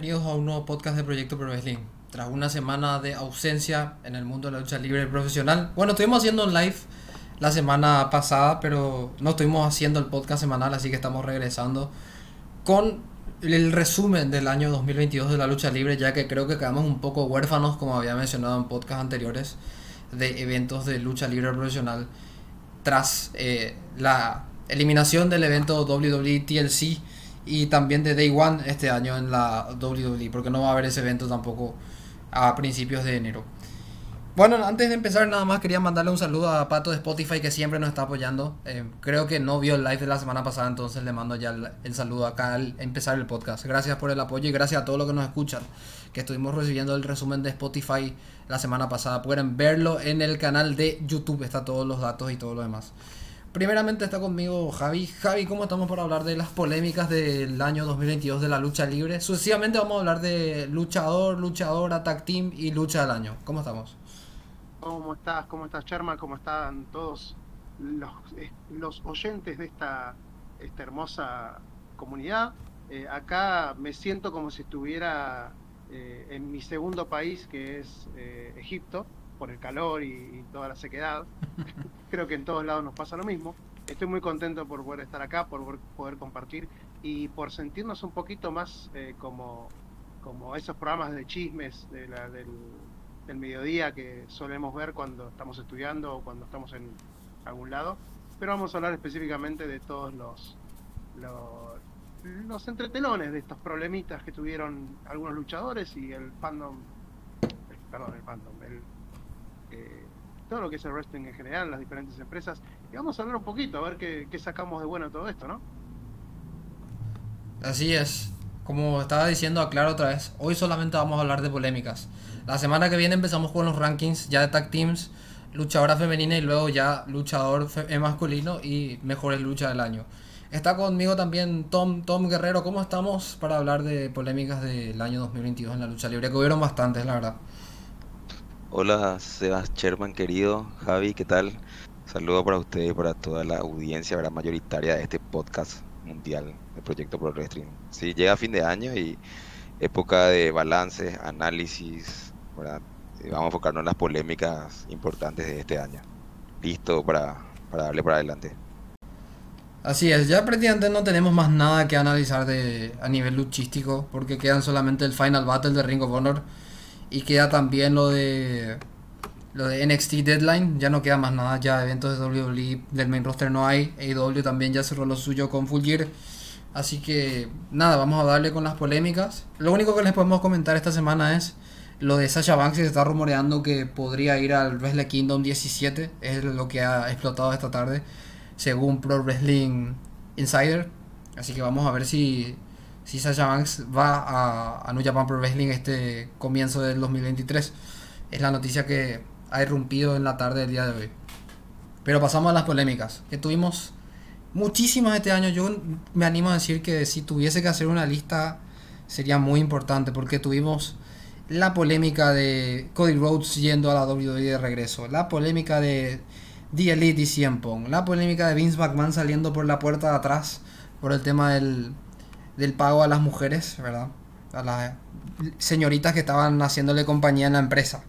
bienvenidos a un nuevo podcast de Proyecto Pro Wrestling. Tras una semana de ausencia en el mundo de la lucha libre profesional, bueno, estuvimos haciendo un live la semana pasada, pero no estuvimos haciendo el podcast semanal, así que estamos regresando con el resumen del año 2022 de la lucha libre, ya que creo que quedamos un poco huérfanos, como había mencionado en podcasts anteriores, de eventos de lucha libre profesional tras eh, la eliminación del evento WWE TLC y también de Day One este año en la WWE, porque no va a haber ese evento tampoco a principios de enero. Bueno, antes de empezar nada más quería mandarle un saludo a Pato de Spotify que siempre nos está apoyando. Eh, creo que no vio el live de la semana pasada, entonces le mando ya el, saludo acá al empezar el podcast. Gracias por el apoyo y gracias a todos los que nos escuchan, que estuvimos recibiendo el resumen de Spotify la semana pasada. Pueden verlo en el canal de YouTube, está todos los datos y todo lo demás. Primeramente está conmigo Javi. Javi, ¿cómo estamos para hablar de las polémicas del año 2022 de la lucha libre? Sucesivamente vamos a hablar de luchador, luchadora, tag team y lucha del año. ¿Cómo estamos? ¿Cómo estás? ¿Cómo estás, Sherman? ¿Cómo están todos los, eh, los oyentes de esta, esta hermosa comunidad? Eh, acá me siento como si estuviera eh, en mi segundo país, que es Egipto por el calor y, toda la sequedad. Creo que en todos lados nos pasa lo mismo. Estoy muy contento por poder estar acá, por poder compartir y por sentirnos un poquito más eh, como, como esos programas de chismes de la, del, mediodía que solemos ver cuando estamos estudiando o cuando estamos en algún lado. Pero vamos a hablar específicamente de todos los, los, los entretelones de estos problemitas que tuvieron algunos luchadores y el fandom, perdón, el fandom, el, eh, todo lo que es el wrestling en general, las diferentes empresas. Y vamos a hablar un poquito, a ver qué, sacamos de bueno de todo esto, ¿no? Así es. Como estaba diciendo, aclaro otra vez, hoy solamente vamos a hablar de polémicas. La semana que viene empezamos con los rankings ya de tag teams, luchadora femenina y luego ya luchador eh, masculino y mejores lucha del año. Está conmigo también Tom, Tom Guerrero. ¿Cómo estamos para hablar de polémicas del año 2022 en la lucha libre? Que hubieron bastantes, la verdad. Hola, Sebas Sherman, querido. Javi, ¿qué tal? Saludo para ustedes y para toda la audiencia ¿verdad? mayoritaria de este podcast mundial del Proyecto Pro Wrestling. Sí, llega fin de año y época de balances, análisis, ¿verdad? vamos a enfocarnos en las polémicas importantes de este año. Listo para, para darle para adelante. Así es, ya prácticamente no tenemos más nada que analizar de, a nivel luchístico, porque quedan solamente el Final Battle de Ring of Honor y queda también lo de lo de NXT Deadline, ya no queda más nada, ya eventos de WWE del main roster no hay, AEW también ya cerró lo suyo con Full Gear. Así que nada, vamos a darle con las polémicas. Lo único que les podemos comentar esta semana es lo de Sasha Banks, se está rumoreando que podría ir al Wrestle Kingdom 17, es lo que ha explotado esta tarde, según Pro Wrestling Insider. Así que vamos a ver si si Sasha Banks va a, a New Japan Pro Wrestling este comienzo del 2023. Es la noticia que ha irrumpido en la tarde del día de hoy. Pero pasamos a las polémicas, que tuvimos muchísimas este año. Yo me animo a decir que si tuviese que hacer una lista sería muy importante, porque tuvimos la polémica de Cody Rhodes yendo a la WWE de regreso, la polémica de The Elite y CM la polémica de Vince McMahon saliendo por la puerta de atrás por el tema del del pago a las mujeres, ¿verdad? A las señoritas que estaban haciéndole compañía en la empresa.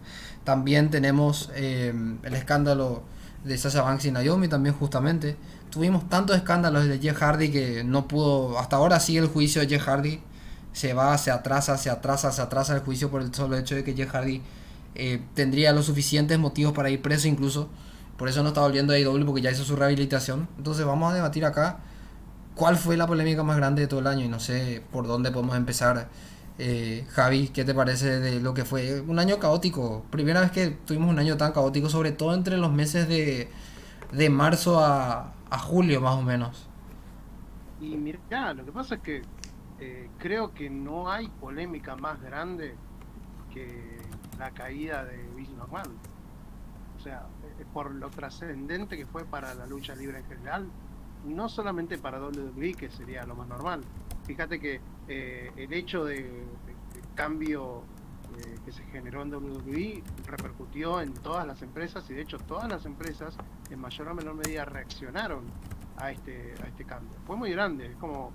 También tenemos eh, el escándalo de Sasha Banks y Naomi también justamente. Tuvimos tantos escándalos de Jeff Hardy que no pudo, hasta ahora sigue el juicio de Jeff Hardy. Se va, se atrasa, se atrasa, se atrasa el juicio por el solo hecho de que Jeff Hardy eh, tendría los suficientes motivos para ir preso incluso. Por eso no está volviendo a IW porque ya hizo su rehabilitación. Entonces vamos a debatir acá ¿Cuál fue la polémica más grande de todo el año? Y no sé por dónde podemos empezar. Eh, Javi, ¿qué te parece de lo que fue un año caótico? Primera vez que tuvimos un año tan caótico, sobre todo entre los meses de, de marzo a, a, julio más o menos. Y mira, lo que pasa es que eh, creo que no hay polémica más grande que la caída de Vince McMahon. O sea, por lo trascendente que fue para la lucha libre en general, no solamente para WWE, que sería lo más normal. Fíjate que eh, el hecho de, cambio eh, que se generó en WWE repercutió en todas las empresas y de hecho todas las empresas en mayor o menor medida reaccionaron a este, a este cambio. Fue muy grande, es como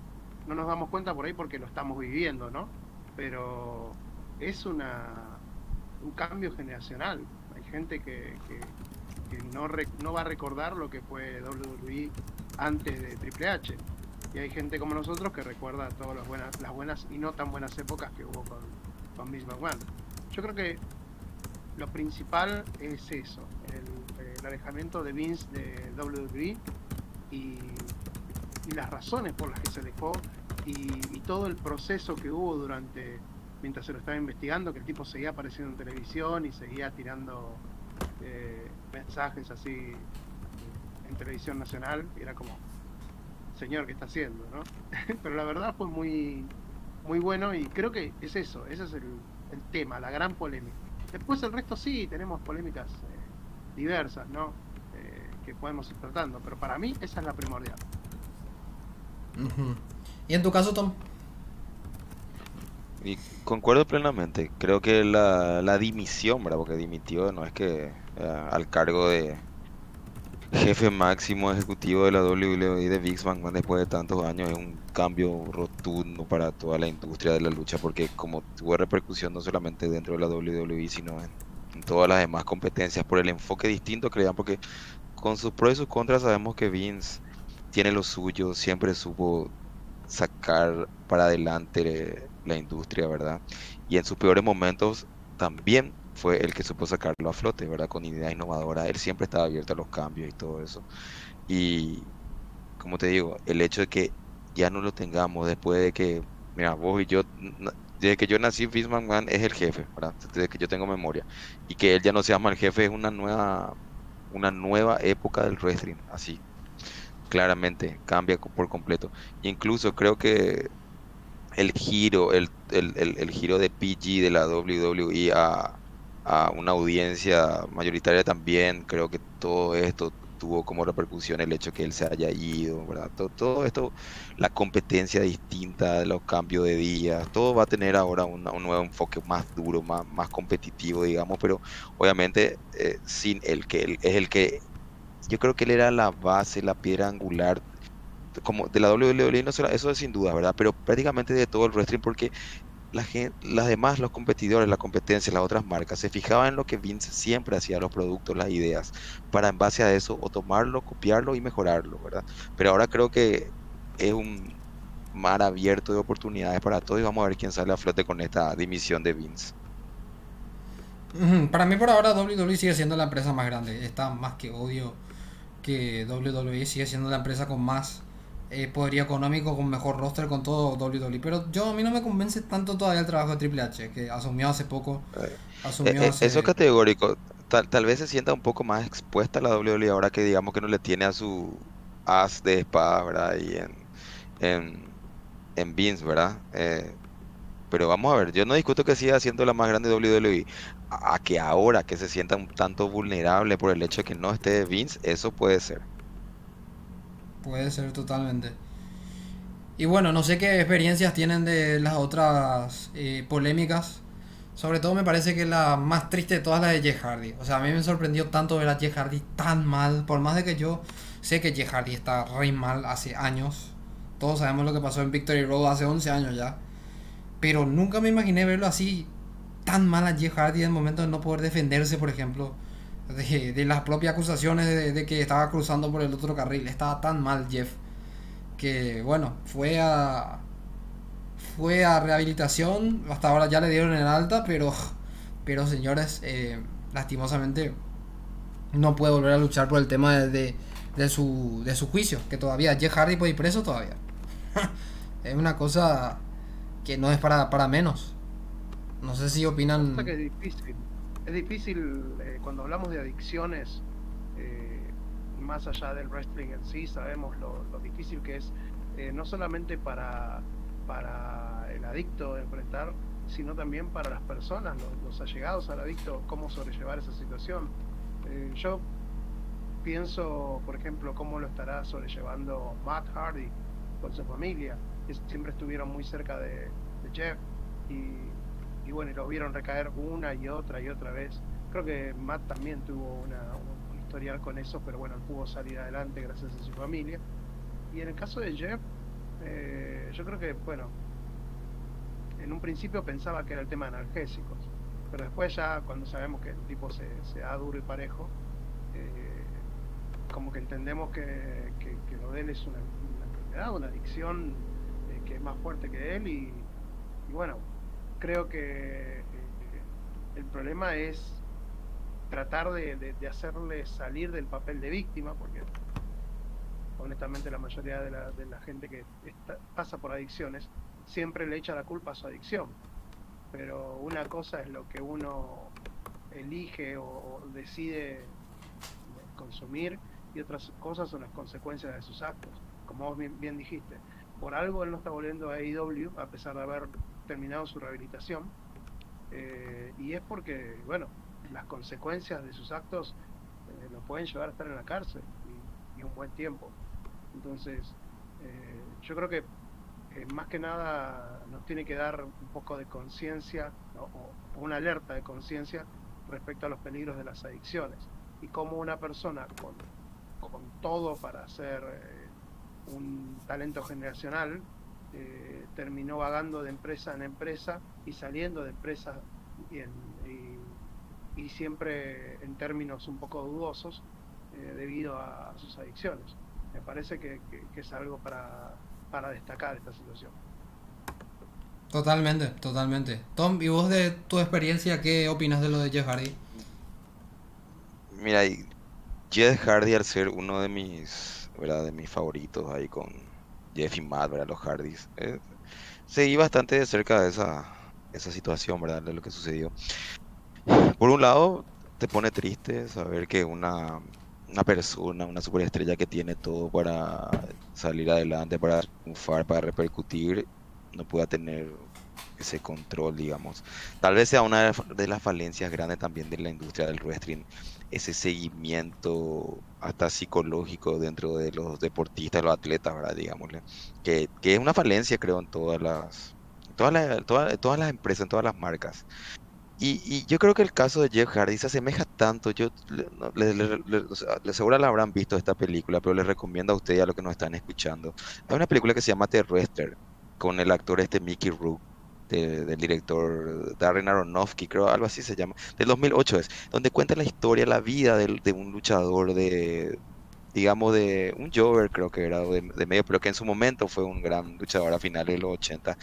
no nos damos cuenta por ahí porque lo estamos viviendo, ¿no? pero es una un cambio generacional. Hay gente que, que, no, no va a recordar lo que fue WWE antes de Triple H. Y hay gente como nosotros que recuerda todas las buenas, las buenas y no tan buenas épocas que hubo con, con Vince McMahon. Yo creo que lo principal es eso, el, alejamiento de Vince de WWE y, las razones por las que se alejó y, todo el proceso que hubo durante mientras se lo estaba investigando, que el tipo seguía apareciendo en televisión y seguía tirando eh, mensajes así en televisión nacional, y era como, señor, ¿qué está haciendo? ¿no? Pero la verdad fue muy, muy bueno y creo que es eso, ese es el, el tema, la gran polémica. Después el resto sí, tenemos polémicas eh, diversas, ¿no? Eh, que podemos ir tratando, pero para mí esa es la primordial. ¿Y en tu caso, Tom? Y concuerdo plenamente. Creo que la, la dimisión, ¿verdad? Porque dimitió, no es que eh, al cargo de jefe máximo ejecutivo de la WWE de Big después de tantos años es un cambio rotundo para toda la industria de la lucha porque como tuvo repercusión no solamente dentro de la WWE sino en, todas las demás competencias por el enfoque distinto que porque con sus pros y sus contras sabemos que Vince tiene lo suyo, siempre supo sacar para adelante la industria, ¿verdad? Y en sus peores momentos también fue el que supo sacarlo a flote, ¿verdad? Con idea innovadora. Él siempre estaba abierto a los cambios y todo eso. Y, como te digo, el hecho de que ya no lo tengamos después de que, mira, vos y yo, desde que yo nací, McMahon es el jefe, ¿verdad? Desde que yo tengo memoria. Y que él ya no se llama el jefe es una nueva, una nueva época del wrestling, así. Claramente, cambia por completo. Incluso creo que el giro, el, el, el, el giro de PG de la WWE a, a una audiencia mayoritaria también. Creo que todo esto tuvo como repercusión el hecho que él se haya ido, ¿verdad? Todo, esto, la competencia distinta, los cambios de días, todo va a tener ahora un nuevo enfoque más duro, más, más competitivo, digamos, pero obviamente eh, sin el que él es el que yo creo que él era la base, la piedra angular como de la WWE, eso es sin duda, ¿verdad? Pero prácticamente de todo el wrestling porque la las demás, los competidores, la competencia, las otras marcas, se fijaban en lo que Vince siempre hacía, los productos, las ideas, para en base a eso o tomarlo, copiarlo y mejorarlo, ¿verdad? Pero ahora creo que es un mar abierto de oportunidades para todos y vamos a ver quién sale a flote con esta dimisión de Vince. Para mí por ahora WWE sigue siendo la empresa más grande, está más que odio que WWE sigue siendo la empresa con más eh, poderío económico, con mejor roster, con todo WWE. Pero yo a mí no me convence tanto todavía el trabajo de Triple H, que asumió hace poco. Eh, eh, eso es categórico. Tal, tal vez se sienta un poco más expuesta a la WWE ahora que digamos que no le tiene a su as de espada, ¿verdad? Y en, en, en Vince, ¿verdad? pero vamos a ver, yo no discuto que siga siendo la más grande WWE. A, a que ahora que se sienta un tanto vulnerable por el hecho de que no esté Vince, eso puede ser. Puede ser totalmente. Y bueno, no sé qué experiencias tienen de las otras eh, polémicas. Sobre todo me parece que la más triste de todas la de Jeff Hardy. O sea, a mí me sorprendió tanto ver a Jeff Hardy tan mal. Por más de que yo sé que Jeff Hardy está re mal hace años. Todos sabemos lo que pasó en Victory Road hace 11 años ya. Pero nunca me imaginé verlo así tan mal a Jeff Hardy en el momento de no poder defenderse, por ejemplo de, las propias acusaciones de, que estaba cruzando por el otro carril. Estaba tan mal Jeff que, bueno, fue a fue a rehabilitación. Hasta ahora ya le dieron el alta, pero, pero señores, eh, lastimosamente no puede volver a luchar por el tema de, de, su, de su juicio. Que todavía Jeff Hardy puede ir preso todavía. es una cosa que no es para, para menos. No sé si opinan. Es difícil eh, cuando hablamos de adicciones, eh, más allá del wrestling en sí, sabemos lo, difícil que es, eh, no solamente para, para el adicto enfrentar, sino también para las personas, los, allegados al adicto, cómo sobrellevar esa situación. yo pienso, por ejemplo, cómo lo estará sobrellevando Matt Hardy con su familia, que siempre estuvieron muy cerca de, de Jeff y y bueno, y lo vieron recaer una y otra y otra vez. Creo que Matt también tuvo una, un historial con eso, pero bueno, pudo salir adelante gracias a su familia. Y en el caso de Jeff, eh, yo creo que, bueno, en un principio pensaba que era el tema de analgésicos, pero después ya cuando sabemos que el tipo se, da duro y parejo, eh, como que entendemos que, lo de él es una, enfermedad, una adicción eh, que es más fuerte que él y, bueno, creo que el problema es tratar de, hacerle salir del papel de víctima, porque honestamente la mayoría de la, gente que pasa por adicciones siempre le echa la culpa a su adicción. Pero una cosa es lo que uno elige o, decide consumir y otras cosas son las consecuencias de sus actos. Como vos bien, dijiste, por algo él no está volviendo a AEW a pesar de haber terminado su rehabilitación. Eh, y es porque, bueno, las consecuencias de sus actos eh, lo pueden llevar a estar en la cárcel y, un buen tiempo. Entonces, eh, yo creo que eh, más que nada nos tiene que dar un poco de conciencia o, una alerta de conciencia respecto a los peligros de las adicciones y cómo una persona con, con todo para ser un talento generacional terminó vagando de empresa en empresa y saliendo de empresa y, en, y siempre en términos un poco dudosos eh, debido a, sus adicciones. Me parece que, es algo para, para, destacar esta situación. Totalmente, totalmente. Tom, ¿y vos de tu experiencia qué opinas de lo de Jeff Hardy? Mira, Jeff Hardy al ser uno de mis, ¿verdad? de mis favoritos ahí con Jeff y Matt, ¿verdad? los Hardys, eh, seguí bastante de cerca de esa, esa situación, ¿verdad? de lo que sucedió. Por un lado, te pone triste saber que una, una persona, una superestrella que tiene todo para salir adelante, para triunfar, para repercutir, no pueda tener ese control, digamos. Tal vez sea una de las falencias grandes también de la industria del wrestling, ese seguimiento hasta psicológico dentro de los deportistas, los atletas, ¿verdad? Digámosle. Que, que es una falencia, creo, en todas las, todas las, todas, todas las empresas, en todas las marcas. Y, yo creo que el caso de Jeff Hardy se asemeja tanto. Yo le, le, seguro la habrán visto esta película, pero les recomiendo a ustedes a los que nos están escuchando. Hay una película que se llama The Wrestler con el actor este Mickey Rourke. del director Darren Aronofsky, creo, algo así se llama, del 2008 es, donde cuenta la historia, la vida de, de un luchador de, digamos, de un Jover, creo que era de, medio, pero que en su momento fue un gran luchador a finales de los 80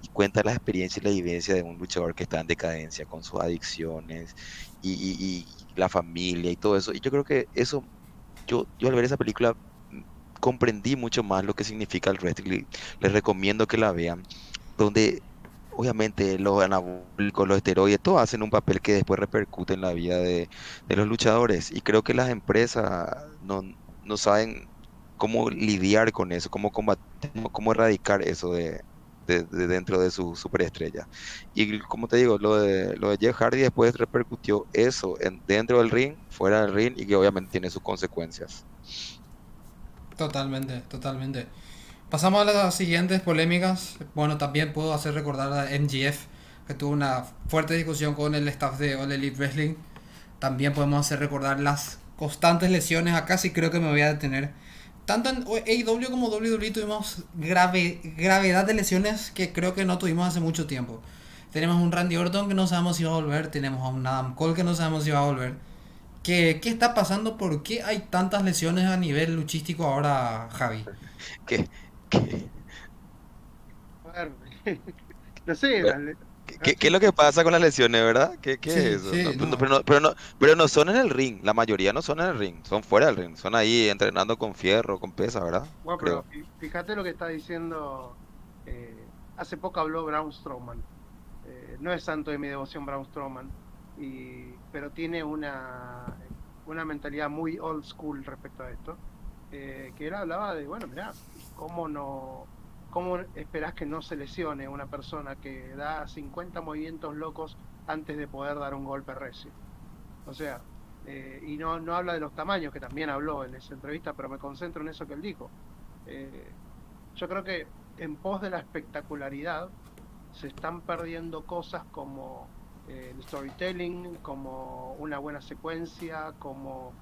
y cuenta la experiencia y la vivencia de un luchador que está en decadencia con sus adicciones y, la familia y todo eso. Y yo creo que eso, yo, yo al ver esa película mm, comprendí mucho más lo que significa el wrestling. Les recomiendo que la vean, donde obviamente los anabólicos, los esteroides, todos hacen un papel que después repercute en la vida de, de los luchadores. Y creo que las empresas no, no saben cómo lidiar con eso, cómo combatir, cómo erradicar eso de, dentro de su superestrella. Y como te digo, lo de, lo de Jeff Hardy después repercutió eso en, dentro del ring, fuera del ring y que obviamente tiene sus consecuencias. Totalmente, totalmente. Pasamos a las siguientes polémicas. Bueno, también puedo hacer recordar a MGF, que tuvo una fuerte discusión con el staff de All Elite Wrestling. También podemos hacer recordar las constantes lesiones. Acá sí creo que me voy a detener. Tanto en AEW como WWE tuvimos grave, gravedad de lesiones que creo que no tuvimos hace mucho tiempo. Tenemos un Randy Orton que no sabemos si va a volver. Tenemos a un Adam Cole que no sabemos si va a volver. ¿Qué, ¿Qué está pasando? ¿Por qué hay tantas lesiones a nivel luchístico ahora, Javi? ¿Qué? ¿Qué? no sé, ¿Qué, es lo que pasa con las lesiones, verdad? ¿Qué, es eso? Pero, no, pero, no, son en el ring, la mayoría no son en el ring, son fuera del ring, son ahí entrenando con fierro, con pesa, ¿verdad? Bueno, pero fíjate lo que está diciendo, eh, hace poco habló Braun Strowman, eh, no es santo de mi devoción Braun Strowman, y, pero tiene una, una mentalidad muy old school respecto a esto, eh, que él hablaba de, bueno, mira, cómo no ¿Cómo esperás que no se lesione una persona que da 50 movimientos locos antes de poder dar un golpe recio? O sea, eh, y no, no habla de los tamaños, que también habló en esa entrevista, pero me concentro en eso que él dijo. Eh, yo creo que en pos de la espectacularidad se están perdiendo cosas como eh, el storytelling, como una buena secuencia, como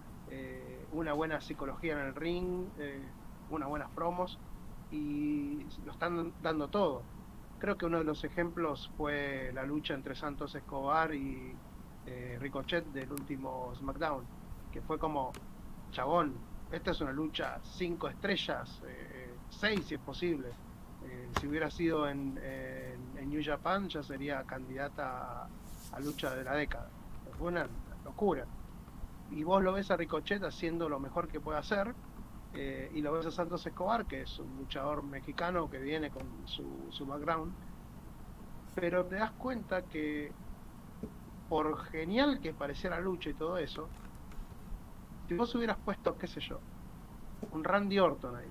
una buena psicología en el ring, unas buenas promos y lo están dando todo. creo que uno de los ejemplos fue la lucha entre Santos Escobar y eh, Ricochet del último SmackDown, que fue como, chabón, esta es una lucha cinco estrellas, eh, seis si es posible. Eh, si hubiera sido en, en, New Japan ya sería candidata a, lucha de la década. Fue una locura. Y vos lo ves a Ricochet haciendo lo mejor que puede hacer, y lo ves a Santos Escobar, que es un luchador mexicano que viene con su, su background, pero te das cuenta que por genial que pareciera lucha y todo eso, si vos hubieras puesto, qué sé yo, un Randy Orton ahí,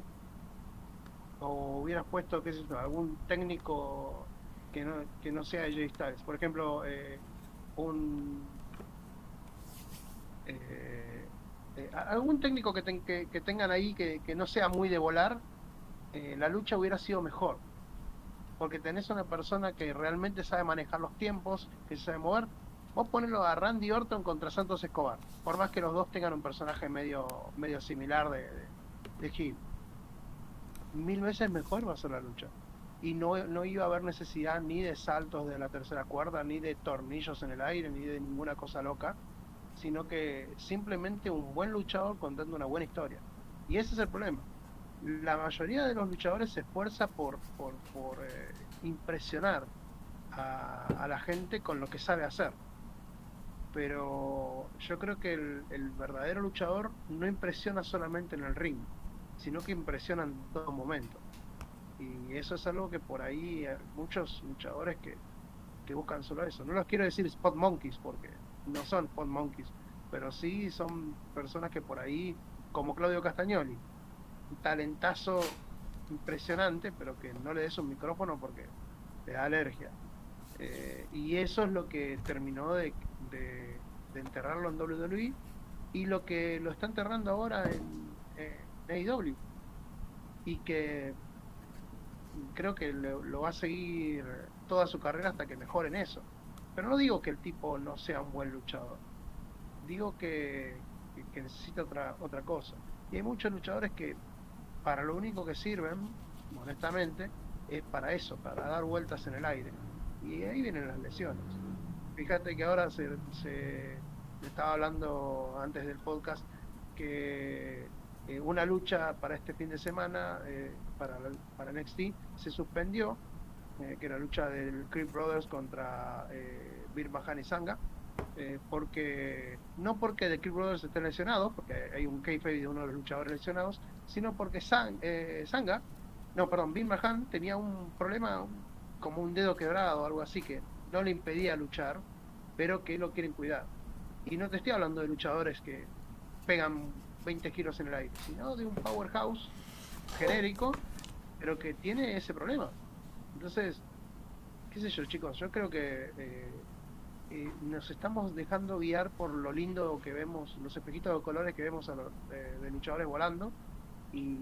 o hubieras puesto, qué sé yo, algún técnico que no, que no sea Jay Styles, por ejemplo, eh, un... Eh, eh, algún técnico que, que, tengan ahí que, que, no sea muy de volar, la lucha hubiera sido mejor. Porque tenés una persona que realmente sabe manejar los tiempos, que sabe mover, Vos ponelo a Randy Orton contra Santos Escobar, por más que los dos tengan un personaje medio, medio similar de, de, Mil veces mejor va a ser la lucha. Y no, no iba a haber necesidad ni de saltos de la tercera cuerda, ni de tornillos en el aire, ni de ninguna cosa loca, sino que simplemente un buen luchador contando una buena historia. Y ese es el problema. La mayoría de los luchadores se esfuerza por, por, eh, impresionar a, a la gente con lo que sabe hacer pero yo creo que el, verdadero luchador no impresiona solamente en el ring, sino que impresiona en todo momento. Y eso es algo que por ahí hay muchos luchadores que, buscan solo eso. No los quiero decir spot monkeys porque no son spot monkeys, pero sí son personas que por ahí, como Claudio Castagnoli, un talentazo impresionante, pero que no le des un micrófono porque le da alergia. Eh, y eso es lo que terminó de, enterrarlo en WWE y lo que lo está enterrando ahora en, AEW. Y que creo que lo, va a seguir toda su carrera hasta que mejoren eso. Pero no digo que el tipo no sea un buen luchador. Digo que, que necesita otra, otra cosa. Y hay muchos luchadores que para lo único que sirven, honestamente, es para eso, para dar vueltas en el aire y ahí vienen las lesiones. Fíjate que ahora se, se estaba hablando antes del podcast que eh, una lucha para este fin de semana eh, para, para NXT se suspendió, eh, que era la lucha del Creep Brothers contra eh, Bir y Sanga, porque no porque The Creep Brothers estén lesionados, porque hay un kayfabe de uno de los luchadores lesionados, sino porque Sanga, no, perdón, Bir Mahan tenía un problema, como un dedo quebrado o algo así que no le impedía luchar, pero que lo quieren cuidar. Y no te estoy hablando de luchadores que pegan 20 kilos en el aire, sino de un powerhouse genérico, pero que tiene ese problema. Entonces, qué sé yo, chicos, yo creo que eh, eh, nos estamos dejando guiar por lo lindo que vemos, los espejitos de colores que vemos a los, de luchadores volando, y,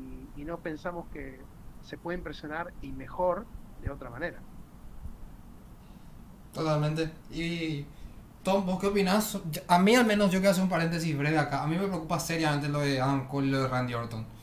no pensamos que se puede impresionar y mejor de otra manera. Totalmente. Y Tom, ¿vos qué opinás? A mí al menos yo quiero hacer un paréntesis breve acá. A mí me preocupa seriamente lo de Adam Cole y lo de Randy Orton.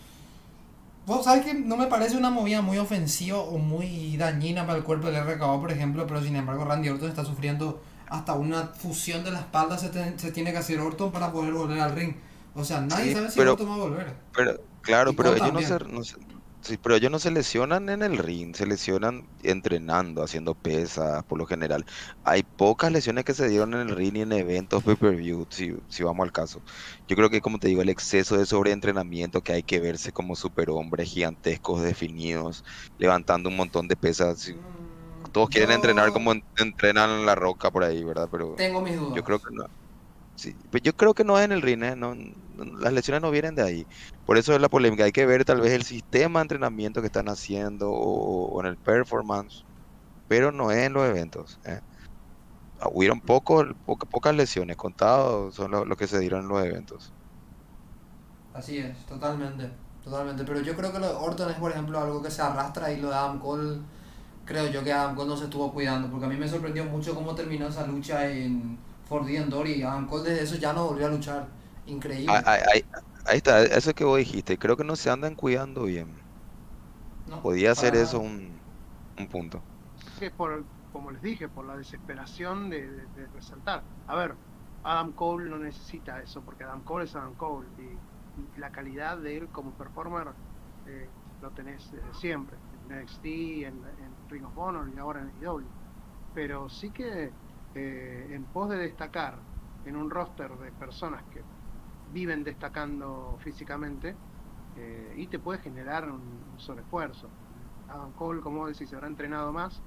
Vos sabés que no me parece una movida muy ofensiva o muy dañina para el cuerpo del RKO, por ejemplo, pero sin embargo Randy Orton está sufriendo hasta una fusión de la espalda se, se tiene que hacer Orton para poder volver al ring. O sea, nadie sabe si Orton va a volver. Pero, claro, pero ellos no se, Sí, pero ellos no se lesionan en el ring, se lesionan entrenando, haciendo pesas, por lo general. Hay pocas lesiones que se dieron en el ring y en eventos pay-per-view, si, si vamos al caso. Yo creo que, como te digo, el exceso de sobreentrenamiento, que hay que verse como superhombres gigantescos, definidos, levantando un montón de pesas. Todos quieren entrenar como entrenan en la roca por ahí, ¿verdad? Pero Tengo mis dudas. yo creo que no. Sí, pues yo creo que no es en el ring, ¿eh? no, las lesiones no vienen de ahí. Por eso es la polémica. Hay que ver tal vez el sistema de entrenamiento que están haciendo o, en el performance, pero no es en los eventos. ¿eh? Hubieron poco, pocas lesiones, contados son lo, que se dieron en los eventos. Así es, totalmente, totalmente. Pero yo creo que lo de Orton es, por ejemplo, algo que se arrastra y lo de Adam Cole, creo yo que Adam Cole no se estuvo cuidando, porque a mí me sorprendió mucho cómo terminó esa lucha en For the Dory. Adam Cole desde eso ya no volvió a luchar. Increíble. Ahí, está, eso que vos dijiste. Creo que no se andan cuidando bien. Podía ser eso un, punto. que por, como les dije, por la desesperación de, resaltar. A ver, Adam Cole no necesita eso, porque Adam Cole es Adam Cole y, la calidad de él como performer eh, lo tenés siempre, en NXT, en, en, Ring of Honor y ahora en IW. Pero sí que eh, en pos de destacar en un roster de personas que viven destacando físicamente eh, y te puede generar un, sobreesfuerzo. Adam Cole, como decís, se habrá entrenado más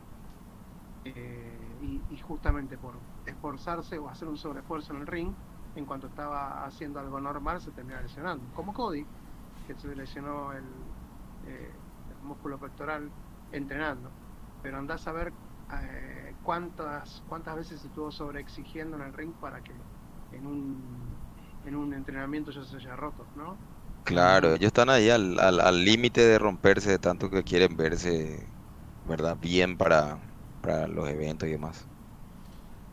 eh, y, justamente por esforzarse o hacer un sobreesfuerzo en el ring, en cuanto estaba haciendo algo normal, se termina lesionando. Como Cody, que se lesionó el, el músculo pectoral entrenando. Pero andás a ver cuántas, cuántas veces estuvo sobreexigiendo en el ring para que en un, en un entrenamiento ya se haya roto, ¿no? Claro, ellos están ahí al límite de romperse de tanto que quieren verse, ¿verdad? Bien para, para los eventos y demás.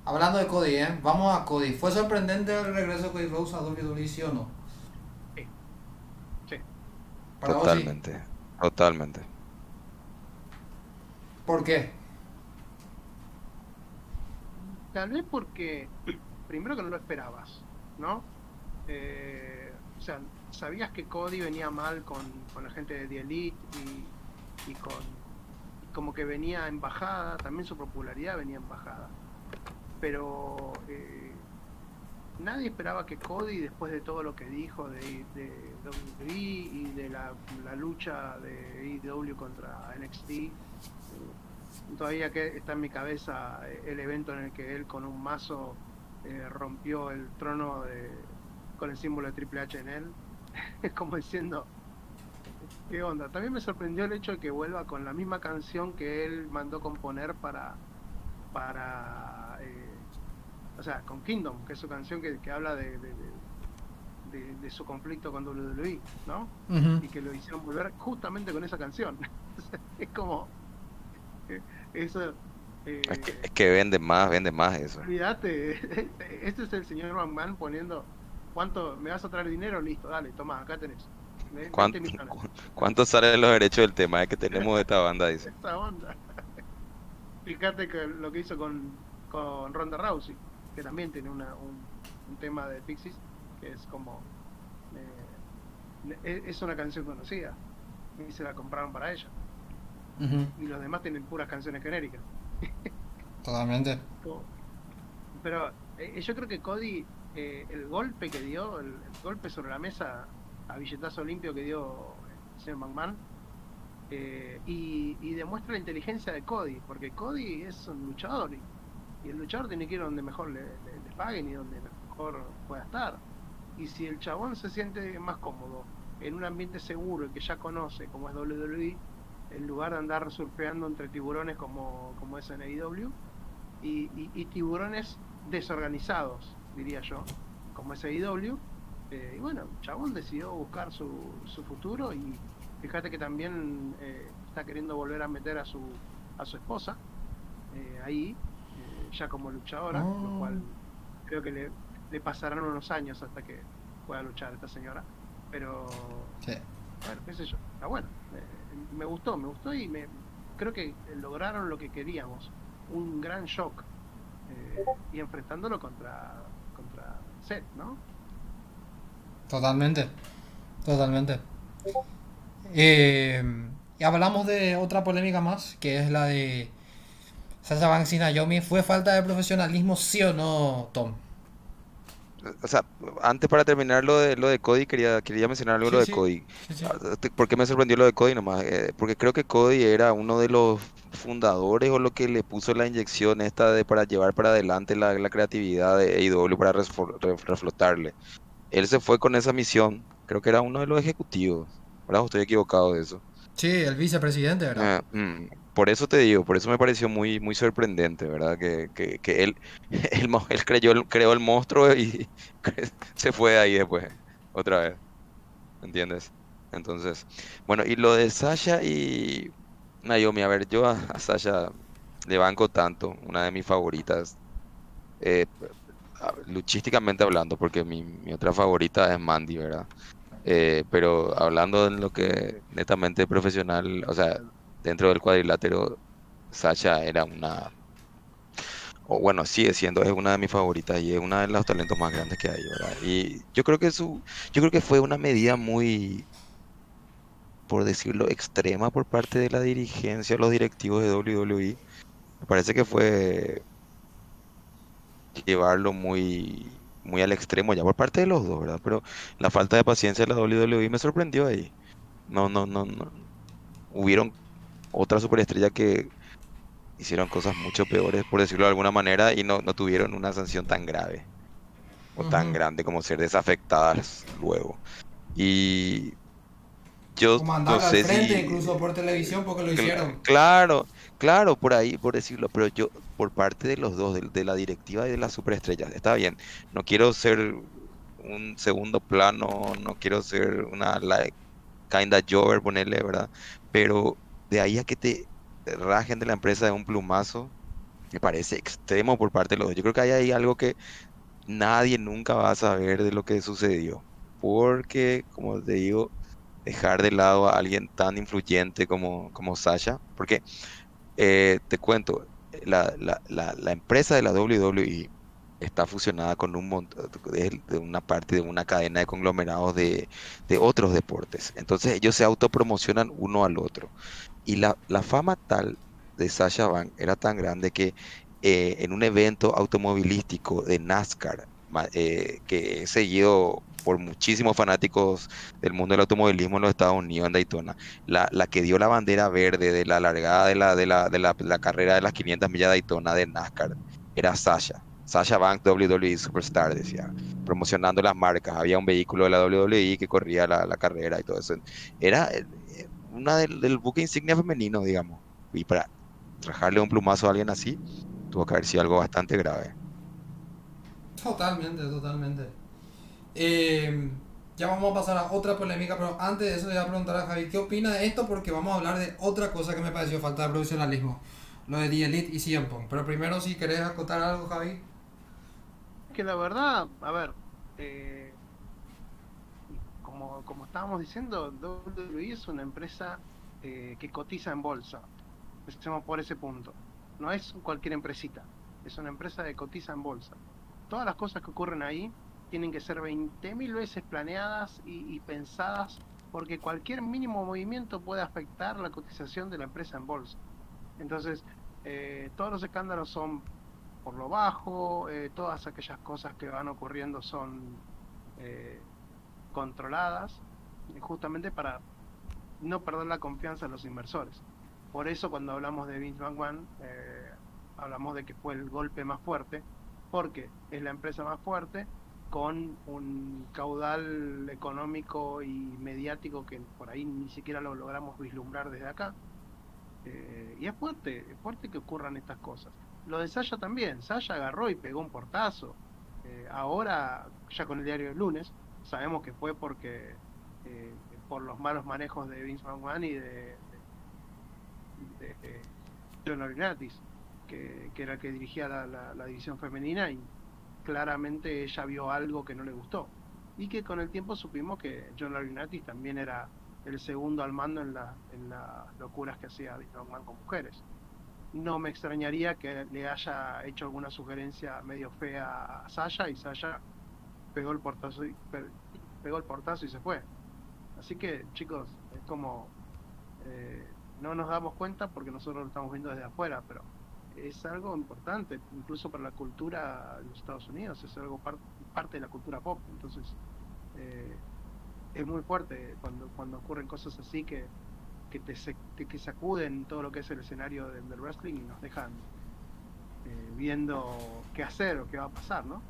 Hablando de Cody, ¿eh? Vamos a Cody. ¿Fue sorprendente el regreso de Cody Rose a WWE, sí o no? Sí. Sí. Totalmente. Totalmente. ¿Por qué? Tal vez porque, primero que no lo esperabas, ¿no? Eh, o sea, sabías que Cody venía mal con, la gente de The Elite y, con como que venía en bajada, también su popularidad venía en bajada. Pero eh, nadie esperaba que Cody, después de todo lo que dijo de, de WWE y de la, lucha de IW contra NXT, todavía que está en mi cabeza el evento en el que él con un mazo eh, rompió el trono de, con el símbolo de Triple H en él. Es como diciendo, ¿qué onda? También me sorprendió el hecho de que vuelva con la misma canción que él mandó componer para, para eh, o sea, con Kingdom, que es su canción que, habla de, de, su conflicto con WWE, ¿no? Y que lo hicieron volver justamente con esa canción. es como, eh, eso... Eh, es, que, vende más, vende más eso. Olvídate, este es el señor McMahon poniendo ¿Cuánto me vas a traer dinero? Listo, dale, toma, acá tenés. ¿Cuánto, ¿Cuánto salen los derechos del tema que tenemos esta banda? Dice. Esta banda. Fíjate que lo que hizo con, con Ronda Rousey, que también tiene una, un, tema de Pixies, que es como. Eh, es una canción conocida y se la compraron para ella. Y los demás tienen puras canciones genéricas. Totalmente. Pero eh, yo creo que Cody eh, el golpe que dio, el, golpe sobre la mesa a billetazo limpio que dio el señor McMahon, eh, y, demuestra la inteligencia de Cody, porque Cody es un luchador y, el luchador tiene que ir donde mejor le, paguen y donde mejor pueda estar. Y si el chabón se siente más cómodo en un ambiente seguro y que ya conoce, como es WWE, en lugar de andar surfeando entre tiburones como, como es en AEW, y, y tiburones desorganizados, diría yo, como es AEW. Eh, y bueno, Chabón decidió buscar su, su futuro y fíjate que también eh, está queriendo volver a meter a su, a su esposa eh, ahí, ya como luchadora, lo oh. cual creo que le, le, pasarán unos años hasta que pueda luchar esta señora. Pero, bueno, qué sé yo, está bueno. Me gustó, me gustó y me creo que lograron lo que queríamos, un gran shock. y enfrentándolo contra ¿no? Totalmente, totalmente. Eh, y hablamos de otra polémica más, que es la de Sasha Banks y Naomi. ¿Fue falta de profesionalismo, sí o no, Tom? O sea, antes para terminar lo de lo de Cody, quería, quería mencionar algo lo de Cody. Ah, ¿Por qué me sorprendió lo de Cody nomás? Eh, porque creo que Cody era uno de los fundadores o lo que le puso la inyección esta de para llevar para adelante la, creatividad de AEW para reflotarle. Él se fue con esa misión, creo que era uno de los ejecutivos, ¿verdad? estoy equivocado de eso? Sí, el vicepresidente, ¿verdad? Ah, mm, por eso te digo, por eso me pareció muy, muy sorprendente, ¿verdad? Que, que, que él, él, él creyó, creó el monstruo y se fue ahí después, otra vez, ¿entiendes? Entonces, bueno, y lo de Sasha y Naomi, a ver, yo a, Sasha le banco tanto, una de mis favoritas, eh, luchísticamente hablando, porque mi, otra favorita es Mandy, ¿verdad? Eh, pero hablando en lo que netamente profesional, o sea, dentro del cuadrilátero, Sasha era una, o bueno, sigue siendo, es una de mis favoritas y es una de los talentos más grandes que hay, ¿verdad? Y yo creo que su, yo creo que fue una medida muy, por decirlo, extrema por parte de la dirigencia, los directivos de WWE. Me parece que fue llevarlo muy, muy al extremo ya por parte de los dos, ¿verdad? Pero la falta de paciencia de la WWE me sorprendió ahí. No, no, no, no. Hubieron otra superestrella que hicieron cosas mucho peores, por decirlo de alguna manera, y no, no tuvieron una sanción tan grave o tan grande como ser desafectadas luego. Y yo no sé frente si... incluso por televisión porque lo hicieron. Claro, claro, por ahí, por decirlo, pero yo, por parte de los dos, de, la directiva y de las superestrellas, está bien, no quiero ser un segundo plano, no quiero ser una kinda jover, ponerle, ¿verdad? Pero de ahí a que te rajen de la empresa de un plumazo, me parece extremo por parte de los dos. Yo creo que hay ahí algo que nadie nunca va a saber de lo que sucedió, porque, como te digo, dejar de lado a alguien tan influyente como, como Sasha, porque eh, te cuento, la, la, la, empresa de la WWE está fusionada con un montón de, una parte de una cadena de conglomerados de, de otros deportes. Entonces ellos se autopromocionan uno al otro. Y la, la fama tal de Sasha Banks era tan grande que eh, en un evento automovilístico de NASCAR, eh, que es seguido por muchísimos fanáticos del mundo del automovilismo en los Estados Unidos, en Daytona, la, la que dio la bandera verde de la largada de la, de la, de la, de la carrera de las 500 millas de Daytona de NASCAR era Sasha. Sasha Banks WWE Superstar, decía, promocionando las marcas. Había un vehículo de la WWE que corría la, la carrera y todo eso. Era eh, una del, buque insignia femenino, digamos. Y para rajarle un plumazo a alguien así, tuvo que haber sido algo bastante grave. Totalmente, totalmente. Eh, ya vamos a pasar a otra polémica, pero antes de eso le voy a preguntar a Javi, ¿qué opina de esto? Porque vamos a hablar de otra cosa que me pareció falta de profesionalismo. Lo de The Elite y CM. Pero primero, si querés acotar algo, Javi. Que la verdad, a ver, eh, como, como estábamos diciendo, WWE es una empresa eh, que cotiza en bolsa. Empecemos por ese punto. No es cualquier empresita, es una empresa que cotiza en bolsa. Todas las cosas que ocurren ahí tienen que ser 20.000 veces planeadas y, y pensadas porque cualquier mínimo movimiento puede afectar la cotización de la empresa en bolsa. Entonces, eh, todos los escándalos son por lo bajo, eh, todas aquellas cosas que van ocurriendo son eh, controladas, eh, justamente para no perder la confianza de los inversores. Por eso cuando hablamos de Vince McMahon, hablamos de que fue el golpe más fuerte, porque es la empresa más fuerte con un caudal económico y mediático que por ahí ni siquiera lo logramos vislumbrar desde acá. Eh, y es fuerte, es fuerte que ocurran estas cosas. Lo de Sasha también, Sasha agarró y pegó un portazo. Eh, ahora, ya con el diario del lunes, sabemos que fue porque eh, por los malos manejos de Vince McMahon y de, de, de, que, era el que dirigía la, la, división femenina y claramente ella vio algo que no le gustó. Y que con el tiempo supimos que John Laurinaitis también era el segundo al mando en, la, las locuras que hacía McMahon con mujeres no me extrañaría que le haya hecho alguna sugerencia medio fea a Sasha y Sasha pegó el portazo y, pegó el portazo y se fue. Así que chicos, es como eh, no nos damos cuenta porque nosotros lo estamos viendo desde afuera, pero es algo importante, incluso para la cultura de los Estados Unidos, es algo par parte de la cultura pop, entonces eh, es muy fuerte cuando, cuando ocurren cosas así que que te, te, que sacuden todo lo que es el escenario del, del wrestling y nos dejan eh, viendo qué hacer o qué va a pasar, ¿no?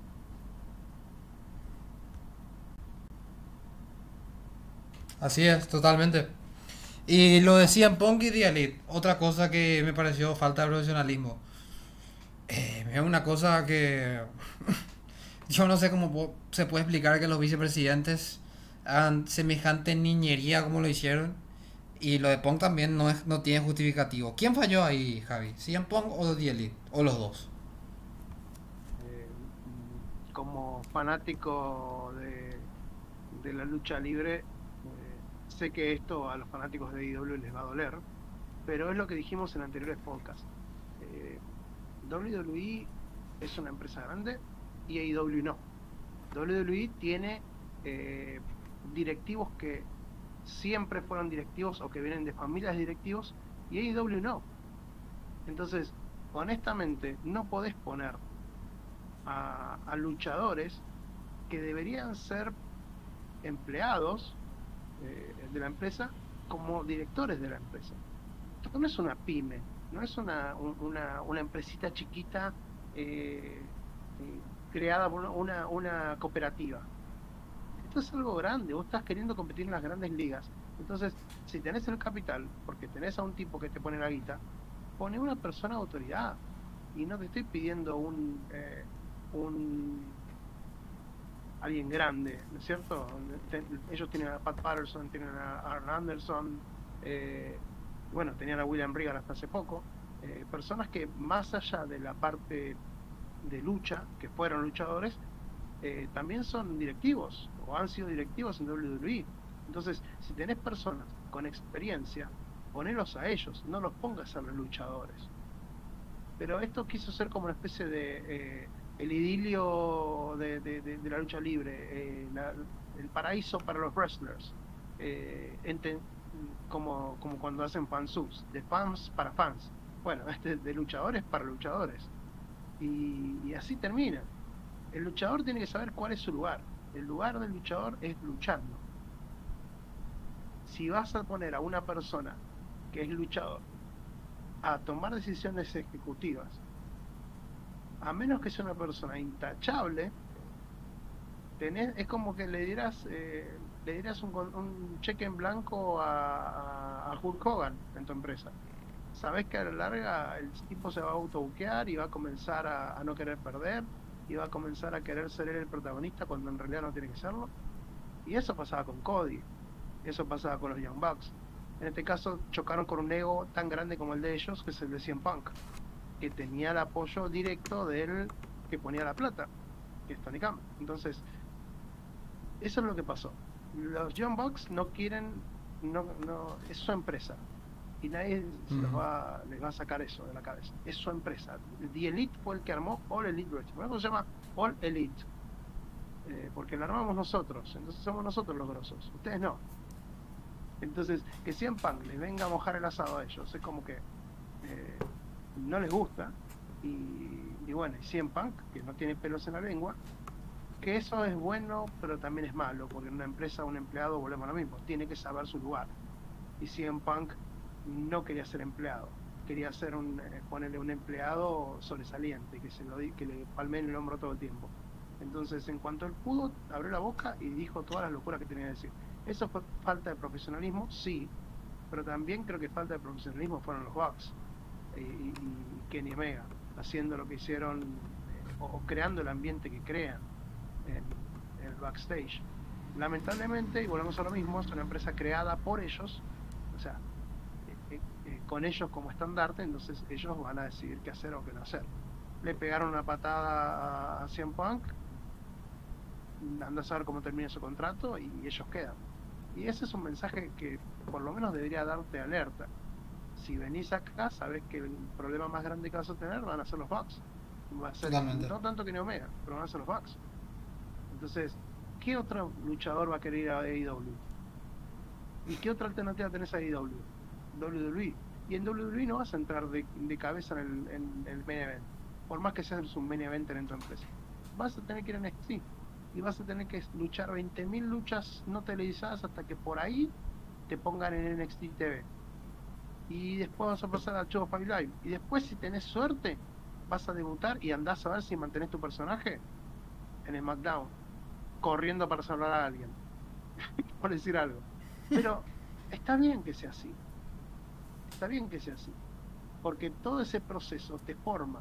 Así es, totalmente. Y lo decían Punk y Elite, otra cosa que me pareció falta de profesionalismo. Eh, es una cosa que yo no sé cómo se puede explicar que los vicepresidentes hagan semejante niñería como lo hicieron. Y lo de Punk también no, es, no tiene justificativo. ¿Quién falló ahí, Javi? ¿CM Punk o Elite? ¿O los dos? Eh, como fanático de, de, la lucha libre, sé que esto a los fanáticos de IW les va a doler, pero es lo que dijimos en anteriores podcasts. Eh, WWE es una empresa grande y AEW no. WWE tiene eh, directivos que siempre fueron directivos o que vienen de familias directivos y AEW no. Entonces, honestamente, no podés poner a, luchadores que deberían ser empleados eh, de la empresa como directores de la empresa. Esto no es una pyme, no es una, una, una empresita chiquita eh, eh, creada por una, una cooperativa. Esto es algo grande, vos estás queriendo competir en las grandes ligas. Entonces, si tenés el capital, porque tenés a un tipo que te pone la guita, pone una persona de autoridad. Y no te estoy pidiendo un, un alguien grande, ¿no es cierto? ellos tienen a Pat Patterson, tienen a Arn Anderson, eh, bueno, tenían a William Regal hasta hace poco, eh, personas que más allá de la parte de lucha, que fueron luchadores, eh, también son directivos o han sido directivos en WWE. Entonces, si tenés personas con experiencia, ponelos a ellos, no los pongas a los luchadores. Pero esto quiso ser como una especie de el idilio de, la lucha libre, eh, el paraíso para los wrestlers, eh, como, cuando hacen fansubs, de fans para fans. Bueno, este de luchadores para luchadores. Y, así termina. El luchador tiene que saber cuál es su lugar. El lugar del luchador es luchando. Si vas a poner a una persona que es luchador a tomar decisiones ejecutivas a menos que sea una persona intachable, tenés, es como que le dieras, eh, le dieras un, cheque en blanco a, Hulk Hogan en tu empresa. Sabes que a la larga el tipo se va a autobuquear y va a comenzar a, no querer perder y va a comenzar a querer ser el protagonista cuando en realidad no tiene que serlo. Y eso pasaba con Cody, eso pasaba con los Young Bucks. En este caso chocaron con un ego tan grande como el de ellos, que es el de Punk que tenía el apoyo directo del que ponía la plata, que es Tony Khan. Entonces, eso es lo que pasó. Los John Bucks no quieren, no, no, es su empresa. Y nadie les va, les va a sacar eso de la cabeza. Es su empresa. The Elite fue el que armó All Elite Wrestling. Por eso se llama All Elite. Eh, porque lo armamos nosotros. Entonces somos nosotros los grosos. Ustedes no. Entonces, que 100 Punk les venga a mojar el asado a ellos. Es como que eh, no les gusta. Y, bueno, y 100 Punk, que no tiene pelos en la lengua, que eso es bueno, pero también es malo, porque en una empresa un empleado, volvemos a lo mismo, tiene que saber su lugar. Y 100 Punk no quería ser empleado, quería ser un, eh, ponerle un empleado sobresaliente, que, se lo, que le palme en el hombro todo el tiempo. Entonces, en cuanto él pudo, abrió la boca y dijo todas las locuras que tenía que decir. ¿Eso fue falta de profesionalismo? Sí, pero también creo que falta de profesionalismo fueron los Bucks y, Kenny Omega, haciendo lo que hicieron eh, o, creando el ambiente que crean en, el backstage. Lamentablemente, y volvemos a lo mismo, es una empresa creada por ellos, o sea, eh, eh, con ellos como estandarte, entonces ellos van a decidir qué hacer o qué no hacer. Le pegaron una patada a, a CM Punk, anda a saber cómo termina su contrato y ellos quedan. Y ese es un mensaje que por lo menos debería darte alerta si venís acá, sabes que el problema más grande que vas a tener van a ser los bugs. Va a ser, no tanto que ni Omega, pero van a ser los bugs. Entonces, ¿qué otro luchador va a querer ir a AEW? ¿Y qué otra alternativa tenés a AEW? WWE. Y en WWE no vas a entrar de, cabeza en el, main event, por más que seas un main event en tu empresa. Vas a tener que ir en NXT y vas a tener que luchar 20.000 luchas no televisadas hasta que por ahí te pongan en NXT TV y después vas a pasar al show Five Live. Y después, si tenés suerte, vas a debutar y andás a ver si mantenés tu personaje en el SmackDown, corriendo para salvar a alguien, por decir algo. Pero está bien que sea así. Está bien que sea así. Porque todo ese proceso te forma.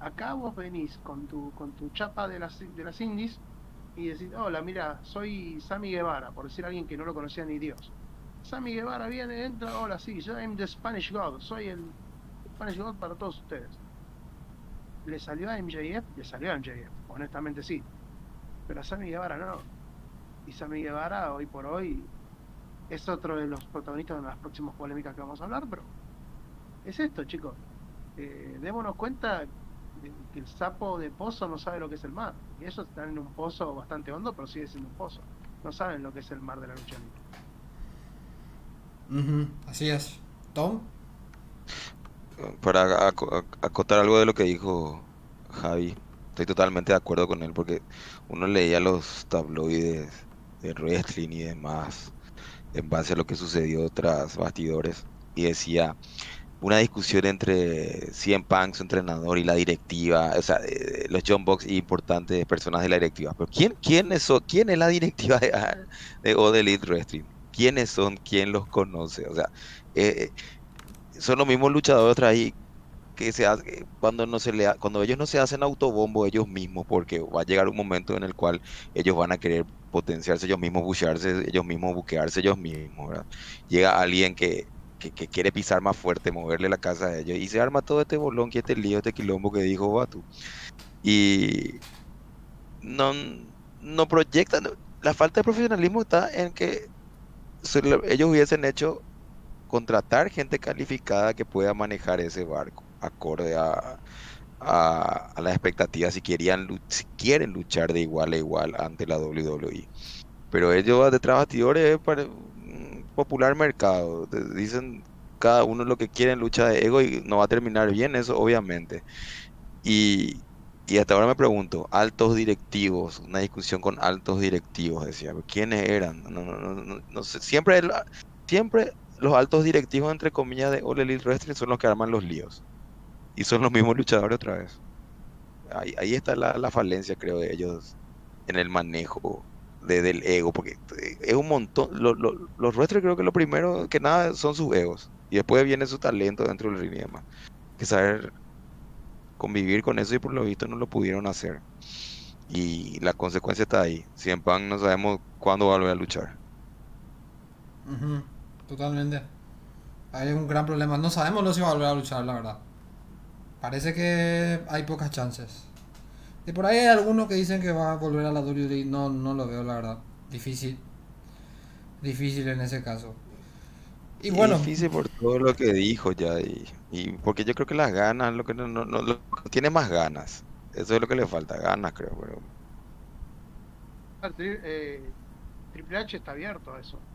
Acá vos venís con tu, con tu chapa de las, de las indies y decís, hola, mira, soy Sammy Guevara, por decir a alguien que no lo conocía ni Dios Sammy Guevara viene, entra, hola, sí, yo I'm the Spanish God, soy el Spanish God para todos ustedes. ¿Le salió a MJF? Le salió a MJF, honestamente sí. Pero a Sammy Guevara no. Y Sammy Guevara hoy por hoy es otro de los protagonistas de las próximas polémicas que vamos a hablar, pero es esto, chicos. Eh, démonos cuenta que el sapo de pozo no sabe lo que es el mar. Y ellos están en un pozo bastante hondo, pero sigue siendo un pozo. No saben lo que es el mar de la lucha libre. Así es. Tom. Para aco- ac- acotar algo de lo que dijo Javi, estoy totalmente de acuerdo con él porque uno leía los tabloides de wrestling y demás en base a lo que sucedió tras bastidores y decía una discusión entre CM Punk, su entrenador, y la directiva, o sea, los John Box importantes personas de la directiva. Pero ¿quién, quién, es, quién es la directiva de, de All Elite? ¿Quiénes son? ¿Quién los conoce? O sea, eh, son los mismos luchadores otra ahí que se hace, cuando no se le ha- cuando ellos no se hacen autobombo ellos mismos, porque va a llegar un momento en el cual ellos van a querer potenciarse ellos mismos, buchearse ellos mismos, buquearse ellos mismos. Llega alguien que, que, quiere pisar más fuerte, moverle la casa a ellos, y se arma todo este bolón, que este lío, este quilombo que dijo Batu. Y no, no proyectan, la falta de profesionalismo está en que ellos hubiesen hecho contratar gente calificada que pueda manejar ese barco acorde a, a, las expectativas si querían si quieren luchar de igual a igual ante la WWE. Pero ellos detrás de bastidores es para un popular mercado. Dicen cada uno lo que quiere en lucha de ego y no va a terminar bien eso, obviamente. Y, y hasta ahora me pregunto, altos directivos, una discusión con altos directivos, decía, ¿quiénes eran? No, no, no, no, sé, siempre, siempre los altos directivos, entre comillas, de All Elite Wrestling son los que arman los líos. Y son los mismos luchadores otra vez. Ahí, ahí está la, la falencia, creo, de ellos en el manejo de- del ego, porque eh, es un montón. lo- lo- los wrestlers creo que lo primero que nada son sus egos. Y después viene su talento dentro del ring y que saber convivir con eso y por lo visto no lo pudieron hacer. Y la consecuencia está ahí. Si Punk no sabemos cuándo va a volver a luchar. Ujú, Totalmente. Hay un gran problema. No sabemos lo si va a volver a luchar, la verdad. Parece que hay pocas chances. Y por ahí hay algunos que dicen que va a volver a la WWE. No, no lo veo, la verdad. Difícil. Difícil en ese caso. Y bueno, difícil por todo lo que dijo ya. Y, y porque yo creo que las ganas, lo que no, no, no- lo- tiene más ganas. Eso es lo que le falta, ganas creo. Pero eh, Triple H está abierto a eso.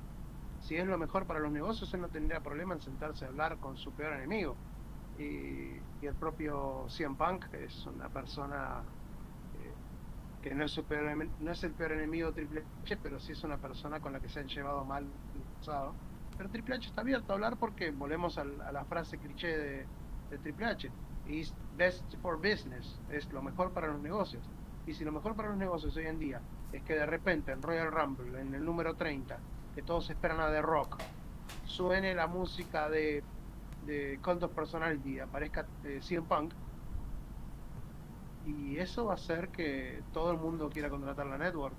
Si es lo mejor para los negocios, él no tendría problema en sentarse a hablar con su peor enemigo. Y, y el propio CM Punk es una persona eh, que no es, su peor no es el peor enemigo de Triple H, pero sí es una persona con la que se han llevado mal en el pasado. Pero Triple H está abierto a hablar porque volvemos a, la frase cliché de, Triple H. Is best for business. Es lo mejor para los negocios. Y si lo mejor para los negocios hoy en día es que de repente en Royal Rumble, en el número 30, que todos esperan a The Rock, suene la música de, de Cult Personality, aparezca eh, CM Punk, y eso va a hacer que todo el mundo quiera contratar la network,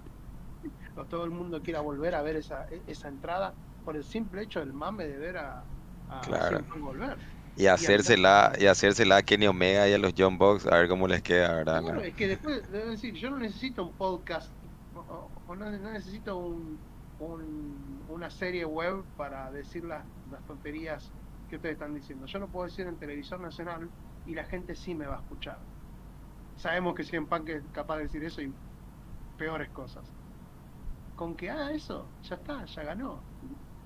o todo el mundo quiera volver a ver esa, e- esa entrada por el simple hecho del mame de ver a, a Claro. Volver. y hacérsela, y hacérsela a Kenny Omega y a los John Box, a ver cómo les queda, ¿verdad? Es que después, debo decir, yo no necesito un podcast, o, no, no necesito un, un- una serie web para decir las, las tonterías que ustedes están diciendo. Yo lo puedo decir en televisión nacional y la gente sí me va a escuchar. Sabemos que CM Punk es capaz de decir eso y peores cosas. Con que haga eso, ya está, ya ganó.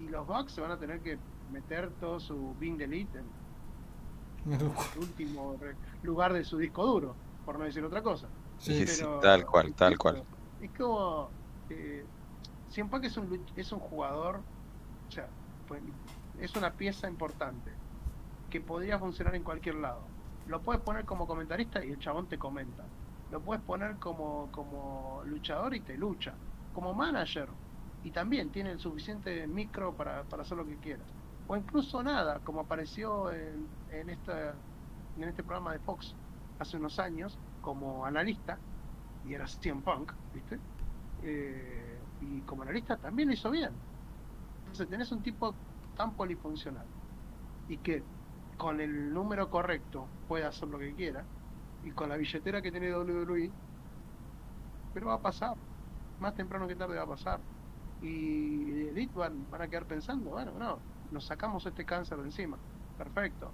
Y los Bucks se van a tener que meter todo su Bing Delete en el último re- lugar de su disco duro, por no decir otra cosa. sí, Sí, tal cual, tal cual. Es como. Eh, Punk es un, luch- es un jugador. O sea, pues, es una pieza importante. Que podría funcionar en cualquier lado. Lo puedes poner como comentarista y el chabón te comenta. Lo puedes poner como, como luchador y te lucha. Como manager. Y también tiene el suficiente micro para, para hacer lo que quieras. O incluso nada, como apareció en, en, esta, en este programa de Fox hace unos años como analista y era CM Punk, ¿viste? Eh, y como analista también lo hizo bien. Entonces tenés un tipo tan polifuncional y que con el número correcto puede hacer lo que quiera y con la billetera que tiene WWE, pero va a pasar. Más temprano que tarde va a pasar. Y Elite van, van a quedar pensando, bueno, no, nos sacamos este cáncer de encima. Perfecto.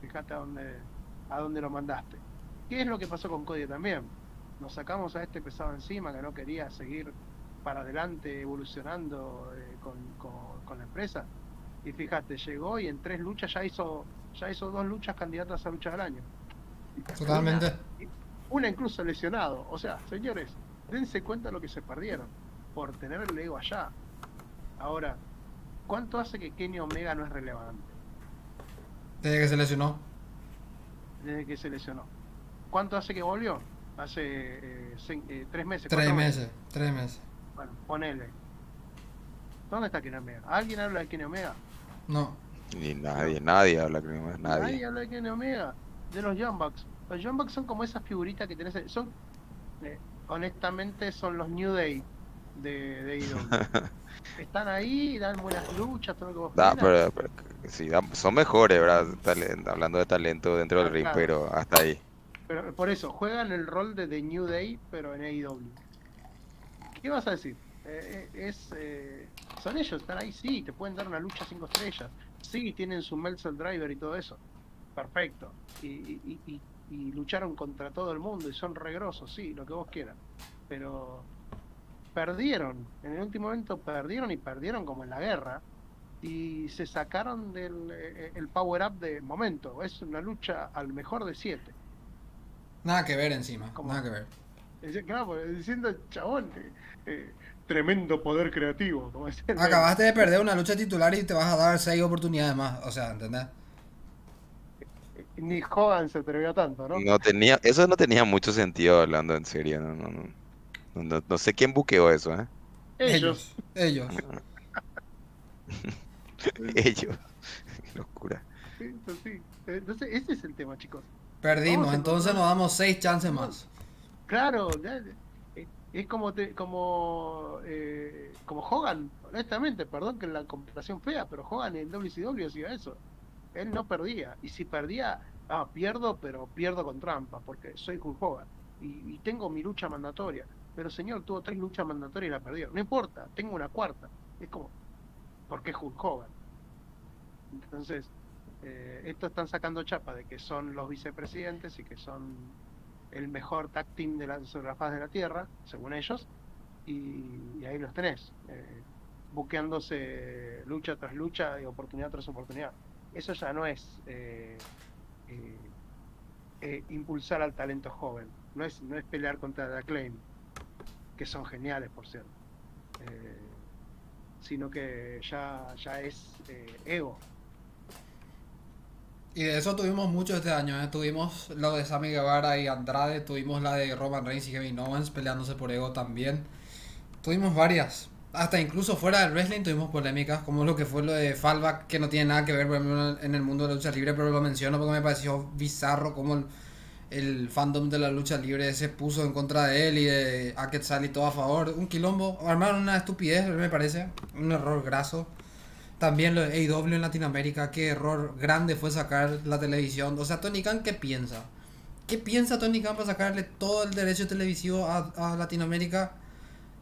Fíjate a dónde, a dónde lo mandaste. ¿Qué es lo que pasó con Cody también? Nos sacamos a este pesado encima que no quería seguir para adelante evolucionando eh, con, con- con la empresa. Y fíjate, llegó y en tres luchas ya hizo, ya hizo dos luchas candidatas a lucha del año. Totalmente. Una, una incluso lesionado. O sea, señores, dense cuenta de lo que se perdieron por tener el ego allá. Ahora, ¿cuánto hace que Kenny Omega no es relevante? Desde que se lesionó. desde que se lesionó. ¿Cuánto hace que volvió? Hace eh, eh, tres meses. Tres meses. Tres meses. Bueno, ponele. ¿Dónde está Kenny Omega? ¿Alguien habla de Kenny Omega? No. Ni nadie, nadie habla, creo, más nadie. habla de Kenny Omega. De los Young Bucks. Los Young Bucks son como esas figuritas que tenés. Son, eh, honestamente, son los New Day de, de AEW. Están ahí, dan buenas luchas, todo lo que vos Da, quieras. pero, pero sí, da- son mejores, hablando de talento dentro del Ah, ring, claro. pero hasta ahí. Pero por eso, juegan el rol de The New Day, pero en AEW. ¿Qué vas a decir? Eh, eh, es, eh, son ellos, están ahí, sí, te pueden dar una lucha cinco estrellas. Sí, tienen su Meltzer Driver y todo eso. Perfecto. Y, y- y- y lucharon contra todo el mundo y son regrosos, sí, lo que vos quieras. Pero perdieron, en el último momento perdieron y perdieron como en la guerra. Y se sacaron del eh, el power up de momento. Es una lucha al mejor de siete. Nada que ver encima. Nada que ver. Claro, diciendo, chabón, eh, eh, tremendo poder creativo. Como. Acabaste de perder una lucha titular y te vas a dar seis oportunidades más. O sea, ¿entendés? Ni Hogan se atrevió tanto, ¿no? No tenía, eso no tenía mucho sentido hablando en serio. No, no, no. No, no- sé quién buqueó eso, ¿eh? Ellos. Ellos. Ellos. Qué locura. Sí, eso sí. Entonces, ese es el tema, chicos. Perdimos. Entonces nos damos seis chances más. Claro, ya- eh, es como te- como eh, como Hogan, honestamente, perdón que la comparación fea, pero Hogan en WCW hacía eso. Él no perdía. Y si perdía, ah, pierdo, pero pierdo con trampa, porque soy Hulk Hogan. Y, y tengo mi lucha mandatoria. Pero señor, tuvo tres luchas mandatorias y la perdió. No importa, tengo una cuarta. Es como, ¿por qué Hulk Hogan? Entonces, eh, esto están sacando chapa de que son los vicepresidentes y que son el mejor tag team de la, sobre la faz de la Tierra, según ellos, y, ahí los tenés, eh, buqueándose lucha tras lucha y oportunidad tras oportunidad. Eso ya no es eh, eh, eh, impulsar al talento joven, no es, no es pelear contra The Acclaim, que son geniales, por cierto, eh, sino que ya, ya es eh, ego. Y de eso tuvimos mucho este año. ¿eh? Tuvimos lo de Sammy Guevara y Andrade. Tuvimos la de Roman Reigns y Kevin Owens peleándose por ego también. Tuvimos varias. Hasta incluso fuera del wrestling tuvimos polémicas, como lo que fue lo de Fallback, que no tiene nada que ver en el mundo de la lucha libre, pero lo menciono porque me pareció bizarro como el, fandom de la lucha libre se puso en contra de él y de a Quetzal y todo a favor. Un quilombo, armaron una estupidez, me parece, un error graso. También lo de AEW en Latinoamérica, qué error grande fue sacar la televisión. O sea, Tony Khan, ¿qué piensa? ¿Qué piensa Tony Khan para sacarle todo el derecho televisivo a, a Latinoamérica?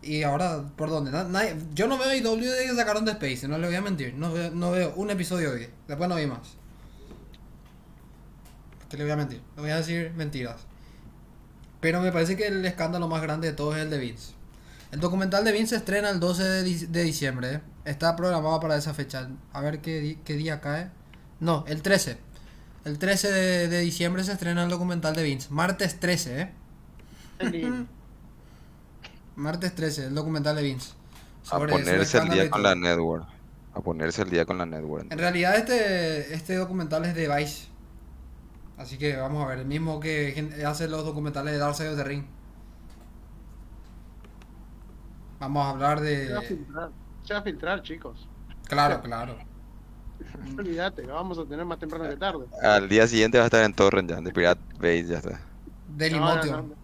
Y ahora, ¿por dónde? Na- nadie- yo no veo AEW desde que sacaron de Space, no le voy a mentir. No veo, no veo un episodio hoy. Después no vi más. ¿Qué le voy a mentir? Le voy a decir mentiras. Pero me parece que el escándalo más grande de todos es el de Vince. El documental de Vince se estrena el 12 de, di- de diciembre. ¿eh? Está programado para esa fecha. A ver qué, di- qué día cae. No, el 13. El 13 de, de diciembre se estrena el documental de Vince. Martes 13, ¿eh? Martes 13, el documental de Vince. A Sobre- ponerse el día con la network. A ponerse el día con la network. En realidad este, este documental es de Vice. Así que vamos a ver, el mismo que hace los documentales de Dark Side of the Ring. Vamos a hablar Se va a de... filtrar, se va a filtrar, chicos. Claro, claro. Olvídate, lo vamos a tener más temprano que tarde. Al día siguiente va a estar en Torrent ya, de Pirate Base ya está. De No, no, Limotio. no.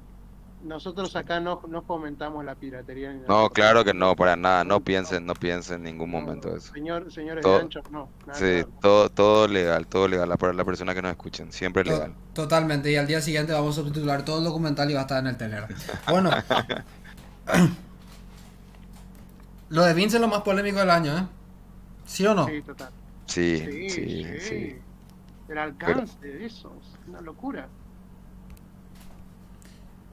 Nosotros acá no, no fomentamos la piratería. ni. No, claro que no, para nada, no piensen, no piensen en ningún momento eso. Señor, señores Todo- de ancho, no. nada Sí, todo, todo legal, todo legal, para la persona que nos escuchen, siempre To- legal. Totalmente, y al día siguiente vamos a subtitular todo el documental y va a estar en el Telegram. Bueno, Lo de Vince es lo más polémico del año, ¿eh? ¿Sí o no? Sí, total. Sí, Sí, sí, sí. sí. El alcance de eso es una locura.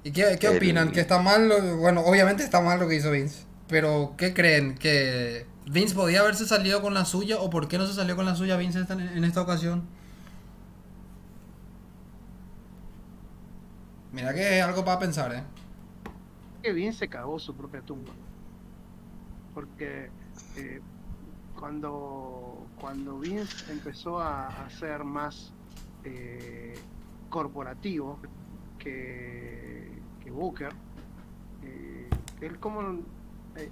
¿Y qué, qué El- opinan? ¿Que está mal? lo- Bueno, obviamente está mal lo que hizo Vince. Pero, ¿qué creen? ¿Que Vince podía haberse salido con la suya? ¿O por qué no se salió con la suya Vince esta- en esta ocasión? Mira que es algo para pensar, ¿eh? que bien se cagó su propia tumba. Porque eh, cuando, cuando Vince empezó a, a ser más eh, corporativo que, que Booker, eh, él como, eh,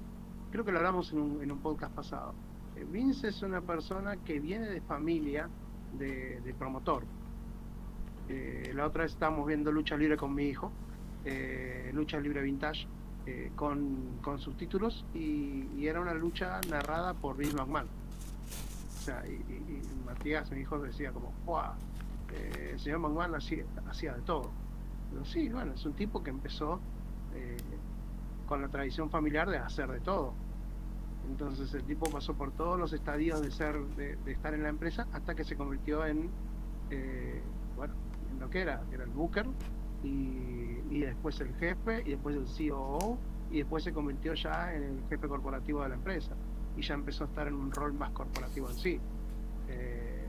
creo que lo hablamos en un, en un podcast pasado, eh, Vince es una persona que viene de familia de, promotor. La otra vez estábamos viendo lucha libre con mi hijo, lucha libre vintage, con, con subtítulos y, era una lucha narrada por Vince McMahon. O sea, y, Matías, mi hijo, decía como, eh, el señor McMahon hacía, hacía de todo. Pero sí, bueno, es un tipo que empezó eh, con la tradición familiar de hacer de todo. Entonces el tipo pasó por todos los estadios de ser, de, estar en la empresa hasta que se convirtió en, eh, bueno, en lo que era, que era el Booker y, y después el jefe y después el COO y después se convirtió ya en el jefe corporativo de la empresa y ya empezó a estar en un rol más corporativo en sí. Eh,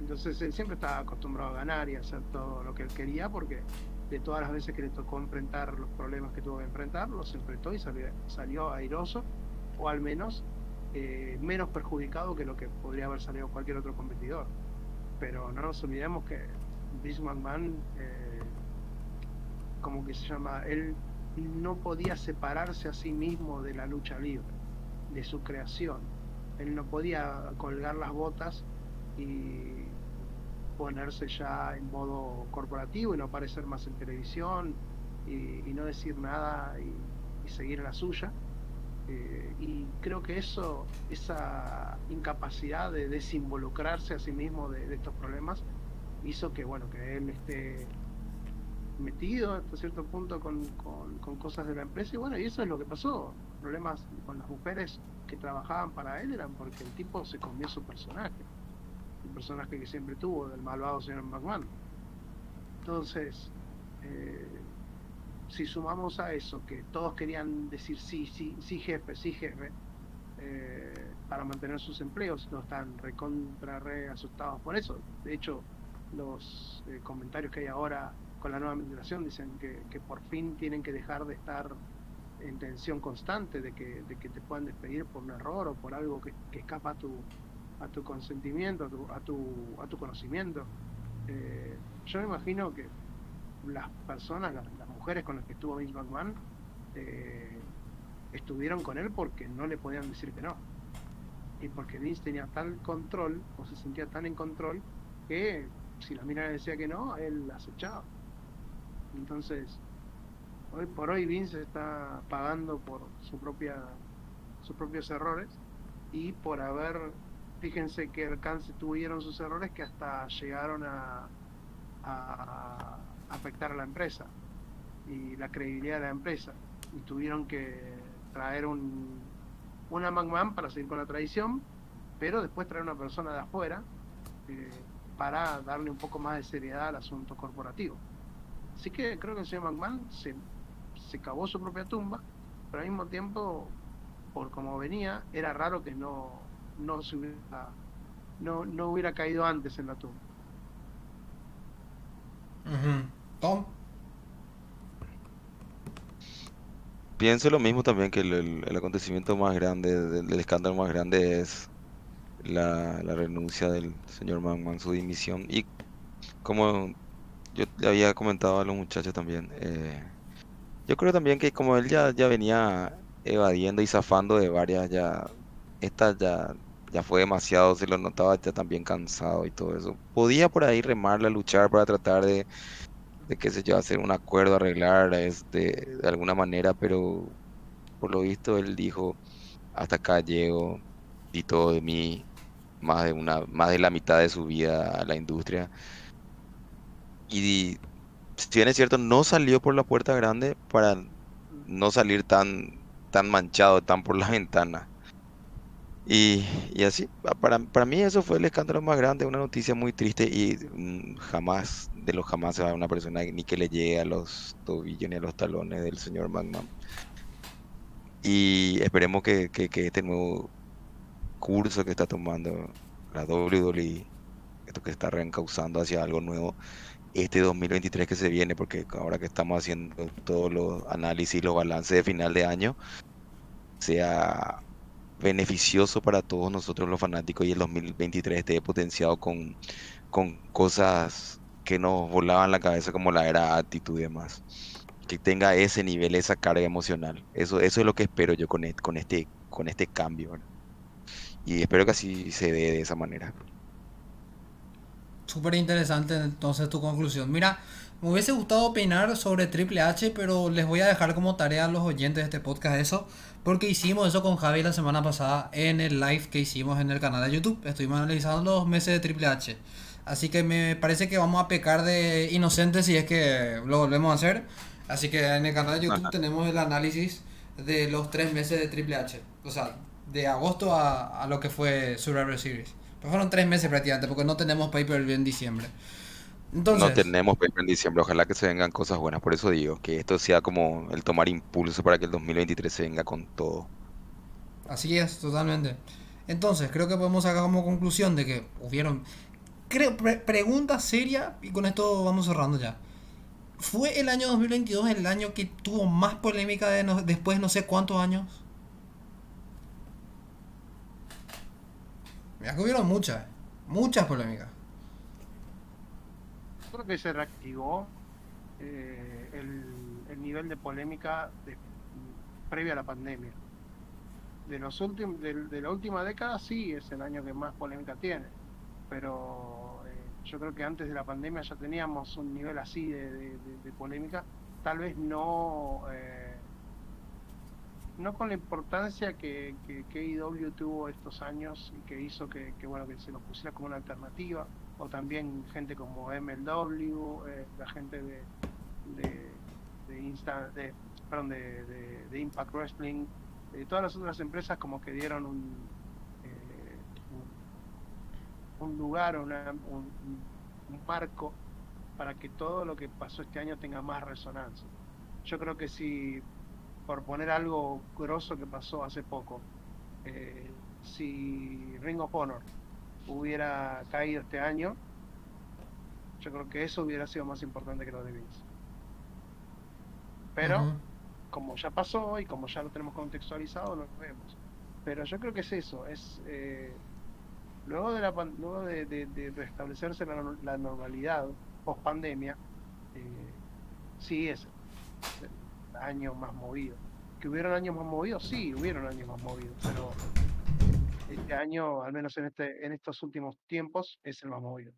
entonces él siempre estaba acostumbrado a ganar y a hacer todo lo que él quería porque de todas las veces que le tocó enfrentar los problemas que tuvo que enfrentar, los enfrentó y salió, airoso o al menos eh, menos perjudicado que lo que podría haber salido cualquier otro competidor. Pero no nos olvidemos que Vince McMahon, eh, como que se llama, él no podía separarse a sí mismo de la lucha libre, de su creación. Él no podía colgar las botas y ponerse ya en modo corporativo y no aparecer más en televisión y, no decir nada y, seguir la suya. Eh, y creo que eso, esa incapacidad de desinvolucrarse a sí mismo de, estos problemas, hizo que bueno, que él esté metido hasta cierto punto con, cosas de la empresa y bueno, y eso es lo que pasó. Problemas con las mujeres que trabajaban para él eran porque el tipo se comió su personaje, personaje que siempre tuvo del malvado señor McMahon. Entonces, eh, si sumamos a eso, que todos querían decir sí, sí, sí jefe, sí jefe, eh, para mantener sus empleos, no están recontra re asustados por eso. De hecho, los eh, comentarios que hay ahora con la nueva administración dicen que, por fin tienen que dejar de estar en tensión constante de que, de que te puedan despedir por un error o por algo que escapa a tu, a tu consentimiento, a tu, a tu, a tu conocimiento. Eh, yo me imagino que las personas, las, mujeres con las que estuvo Vince McMahon, eh, estuvieron con él porque no le podían decir que no. Y porque Vince tenía tal control, o se sentía tan en control, que si la mina le decía que no, él las echaba. Entonces, hoy por hoy Vince está pagando por su propia sus propios errores y por haber fíjense qué alcance tuvieron sus errores que hasta llegaron a, afectar a la empresa y la credibilidad de la empresa. Y tuvieron que traer un una McMahon para seguir con la tradición pero después traer una persona de afuera eh, para darle un poco más de seriedad al asunto corporativo. Así que creo que el señor McMahon se, se cavó su propia tumba pero al mismo tiempo por como venía era raro que no no se hubiera no, no hubiera caído antes en la tumba. Tom. Pienso lo mismo también que el, el- el acontecimiento más grande, del, del escándalo más grande es la, la renuncia del señor McMahon, su dimisión. Y como yo le había comentado a los muchachos también, eh, yo creo también que como él ya, ya venía evadiendo y zafando de varias, ya esta ya, ya fue demasiado, se lo notaba ya también cansado y todo eso. Podía por ahí remarla, luchar para tratar de de qué sé yo, hacer un acuerdo, arreglar este, de alguna manera, pero por lo visto él dijo, hasta acá llego, di todo de mí, más de una, más de la mitad de su vida a la industria. Y si es cierto, no salió por la puerta grande para no salir tan están manchados, están por la ventana. Y, y así, para, para mí eso fue el escándalo más grande, una noticia muy triste y mm, jamás, de los jamás se va a una persona ni que le llegue a los tobillos ni a los talones del señor McMahon. Y esperemos que, que, que este nuevo curso que está tomando la WWE, esto que está reencauzando hacia algo nuevo, este 2023 que se viene, porque ahora que estamos haciendo todos los análisis, los balances de final de año, sea beneficioso para todos nosotros los fanáticos y el 2023 esté potenciado con, con cosas que nos volaban la cabeza como la era actitud y demás. Que tenga ese nivel, esa carga emocional. Eso, eso es lo que espero yo con, con, este, con este cambio. Y espero que así se dé de esa manera. Súper interesante entonces tu conclusión. Mira, me hubiese gustado opinar sobre Triple H, pero les voy a dejar como tarea a los oyentes de este podcast eso, porque hicimos eso con Javi la semana pasada en el live que hicimos en el canal de YouTube. Estuvimos analizando los meses de Triple H. Así que me parece que vamos a pecar de inocentes si es que lo volvemos a hacer. Así que en el canal de YouTube tenemos el análisis de los tres meses de Triple H. O sea, de agosto a, a lo que fue Survivor Series. Pero fueron tres meses prácticamente, porque no tenemos pay-per-view en diciembre. Entonces, no tenemos pay en diciembre, ojalá que se vengan cosas buenas. Por eso digo que esto sea como el tomar impulso para que el 2023 se venga con todo. Así es, totalmente. Entonces, creo que podemos sacar como conclusión de que hubieron creo, pregunta seria y con esto vamos cerrando ya. ¿Fue el año 2022 el año que tuvo más polémica de no, después no sé cuántos años? Me que hubieron muchas, muchas polémicas. Creo que se reactivó eh, el, nivel de polémica de, previa a la pandemia. De, los últimos, de, la última década sí es el año que más polémica tiene, pero eh, yo creo que antes de la pandemia ya teníamos un nivel así de, polémica, tal vez no... Eh, no con la importancia que, que, que tuvo estos años y que hizo que, bueno que se nos pusiera como una alternativa o también gente como MLW eh, la gente de de, de, Impact Wrestling de todas las otras empresas como que dieron un eh, un, lugar una, un, un marco para que todo lo que pasó este año tenga más resonancia. Yo creo que si por poner algo grosso que pasó hace poco, eh, si Ring of Honor hubiera caído este año, yo creo que eso hubiera sido más importante que lo de Vince. Pero, como ya pasó y como ya lo tenemos contextualizado, lo vemos. Pero yo creo que es eso, es eh, luego de la luego de, restablecerse la, normalidad post pandemia, eh, sí es años más movidos. ¿Que hubieron años más movidos? Sí, hubieron años más movidos, pero este año, al menos en, este, en estos últimos tiempos, es el más movido.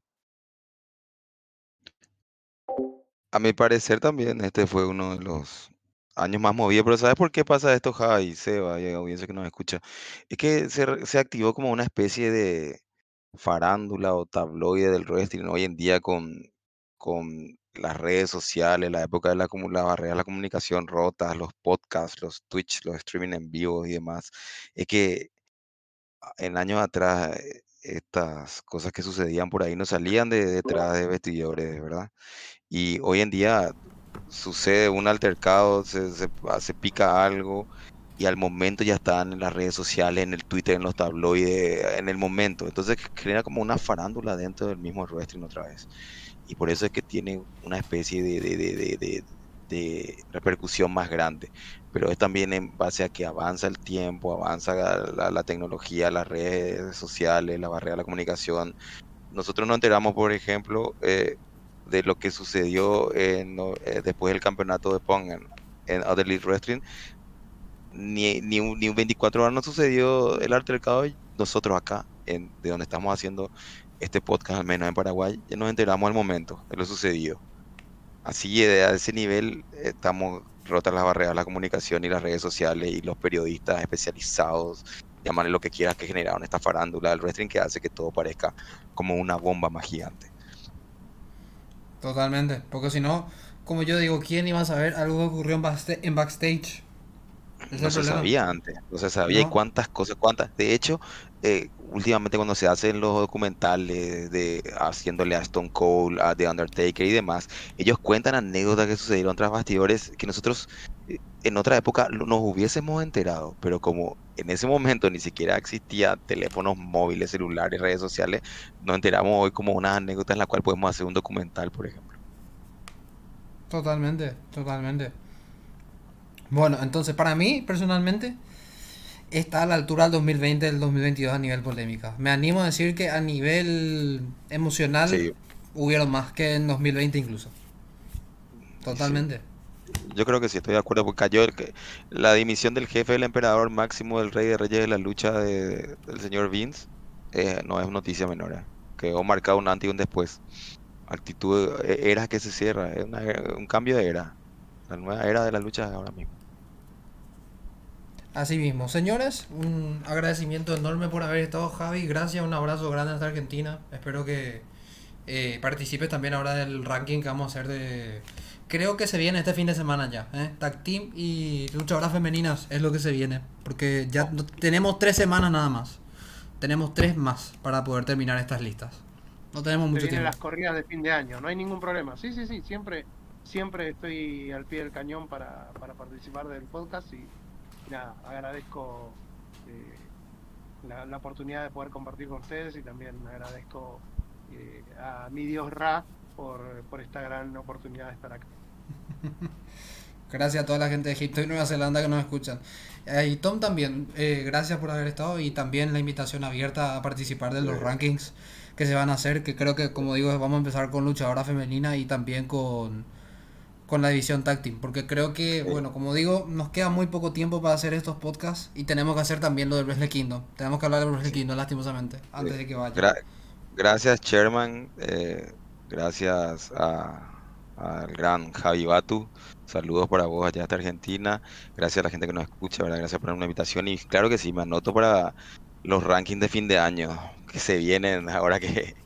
A mi parecer también este fue uno de los años más movidos, pero ¿sabes por qué pasa esto, Jai, Seba y audiencia que nos escucha? Es que se, se activó como una especie de farándula o tabloide del wrestling hoy en día con, con las redes sociales, la época de la, la barrera de la comunicación rota, los podcasts, los Twitch, los streaming en vivo y demás, es que en años atrás eh, estas cosas que sucedían por ahí no salían de detrás de vestidores, ¿verdad? Y hoy en día sucede un altercado, ah, se, pica algo y al momento ya están en las redes sociales, en el Twitter, en los tabloides, en el momento. Entonces genera como una farándula dentro del mismo wrestling otra vez y por eso es que tiene una especie de, repercusión más grande. Pero es también en base a que avanza el tiempo, avanza la, tecnología, las redes sociales, la barrera de la comunicación. Nosotros nos enteramos, por ejemplo, eh, de lo que sucedió en, eh, después del campeonato de Pong en, en Other League Wrestling. Ni, ni, ni 24 horas no sucedió el altercado nosotros acá, en, de donde estamos haciendo este podcast, al menos en Paraguay, ya nos enteramos al momento de lo sucedido. Así, a ese nivel, estamos rotas las barreras de la comunicación y las redes sociales y los periodistas especializados, llamarle lo que quieras, que generaron esta farándula del wrestling que hace que todo parezca como una bomba más gigante. Totalmente, porque si no, como yo digo, ¿quién iba a saber algo que ocurrió en, backstage? no se sabía antes, no se sabía y cuántas cosas, cuántas. De hecho, eh, últimamente cuando se hacen los documentales de haciéndole a Stone Cold, a The Undertaker y demás, ellos cuentan anécdotas que sucedieron tras bastidores que nosotros eh, en otra época nos hubiésemos enterado, pero como en ese momento ni siquiera existía teléfonos móviles, celulares, redes sociales, nos enteramos hoy como una anécdota en la cual podemos hacer un documental, por ejemplo. Totalmente, totalmente. Bueno, entonces para mí, personalmente, está a la altura del 2020 del 2022 a nivel polémica. Me animo a decir que a nivel emocional hubieron más que en 2020 incluso. Totalmente. Yo creo que sí, estoy de acuerdo, porque cayó la dimisión del jefe del emperador máximo del rey de reyes de la lucha del señor Vince, eh, no es noticia menor, eh. quedó marcado un antes y un después. Actitud, eh, era que se cierra, es un cambio de era, la nueva era de la lucha ahora mismo. Así mismo, señores, un agradecimiento enorme por haber estado, Javi. Gracias, un abrazo grande hasta Argentina. Espero que eh, participes también ahora del ranking que vamos a hacer de. Creo que se viene este fin de semana ya. ¿eh? Tag Team y luchadoras femeninas es lo que se viene. Porque ya tenemos tres semanas nada más. Tenemos tres más para poder terminar estas listas. No tenemos mucho tiempo. las corridas de fin de año, no hay ningún problema. Sí, sí, sí, siempre, siempre estoy al pie del cañón para, para participar del podcast y nada, agradezco eh, la, oportunidad de poder compartir con ustedes y también agradezco eh, a mi Dios Ra por, por esta gran oportunidad de estar acá. Gracias a toda la gente de Egipto y Nueva Zelanda que nos escuchan. Eh, y Tom también, gracias por haber estado y también la invitación abierta a participar de los rankings que se van a hacer, que creo que como digo vamos a empezar con luchadora femenina y también con con la división táctil, porque creo que, bueno, como digo, nos queda muy poco tiempo para hacer estos podcasts y tenemos que hacer también lo del Wrestle Kingdom. Tenemos que hablar del Wrestle Kingdom, lastimosamente, antes de que vaya. gracias, Chairman. Eh, gracias al gran Javi Batu. Saludos para vos allá hasta Argentina. Gracias a la gente que nos escucha, ¿verdad? Gracias por una invitación. Y claro que sí, me anoto para los rankings de fin de año que se vienen ahora que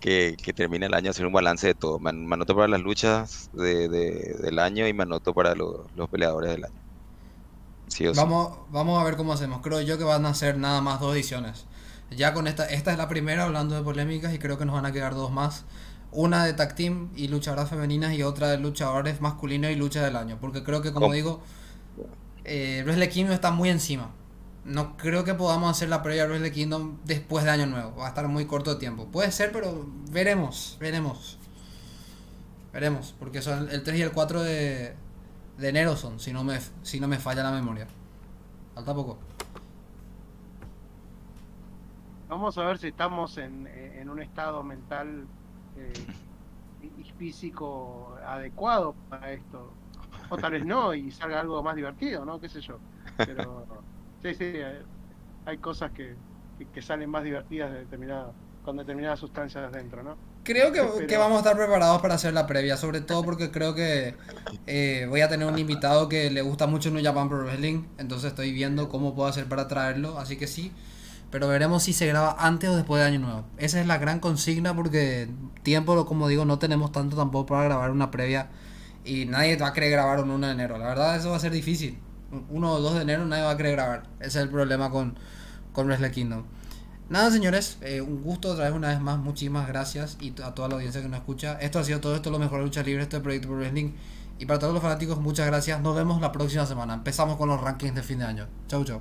que, que termine el año hacer un balance de todo. Me, anoto para las luchas de, del año y me anoto para los peleadores del año. vamos, vamos a ver cómo hacemos. Creo yo que van a ser nada más dos ediciones. Ya con esta, esta es la primera hablando de polémicas y creo que nos van a quedar dos más. Una de tag team y luchadoras femeninas y otra de luchadores masculinos y lucha del año. Porque creo que como digo, eh, Wrestle está muy encima no creo que podamos hacer la previa Wrestle Kingdom después de Año Nuevo. Va a estar muy corto de tiempo. Puede ser, pero veremos, veremos. Veremos, porque son el 3 y el 4 de, de enero son, si no me, si no me falla la memoria. Falta poco. Vamos a ver si estamos en, en un estado mental eh, y físico adecuado para esto. O tal vez no, y salga algo más divertido, ¿no? ¿Qué sé yo? Pero Sí, sí, eh, hay cosas que, que salen más divertidas de determinada, con determinadas sustancias dentro, ¿no? Creo que, que, vamos a estar preparados para hacer la previa, sobre todo porque creo que eh, voy a tener un invitado que le gusta mucho New Japan Pro Wrestling, entonces estoy viendo cómo puedo hacer para traerlo, así que sí, pero veremos si se graba antes o después de Año Nuevo. Esa es la gran consigna porque tiempo, como digo, no tenemos tanto tampoco para grabar una previa y nadie va a querer grabar un 1 de enero, la verdad eso va a ser difícil. 1 o 2 de enero nadie va a querer grabar. Ese es el problema con, con Wrestle Kingdom. Nada, señores, eh, un gusto otra vez una vez más. Muchísimas gracias y a toda la audiencia que nos escucha. Esto ha sido todo esto, lo mejor de lucha libre, este proyecto Pro Wrestling. Y para todos los fanáticos, muchas gracias. Nos vemos la próxima semana. Empezamos con los rankings de fin de año. Chau, chau.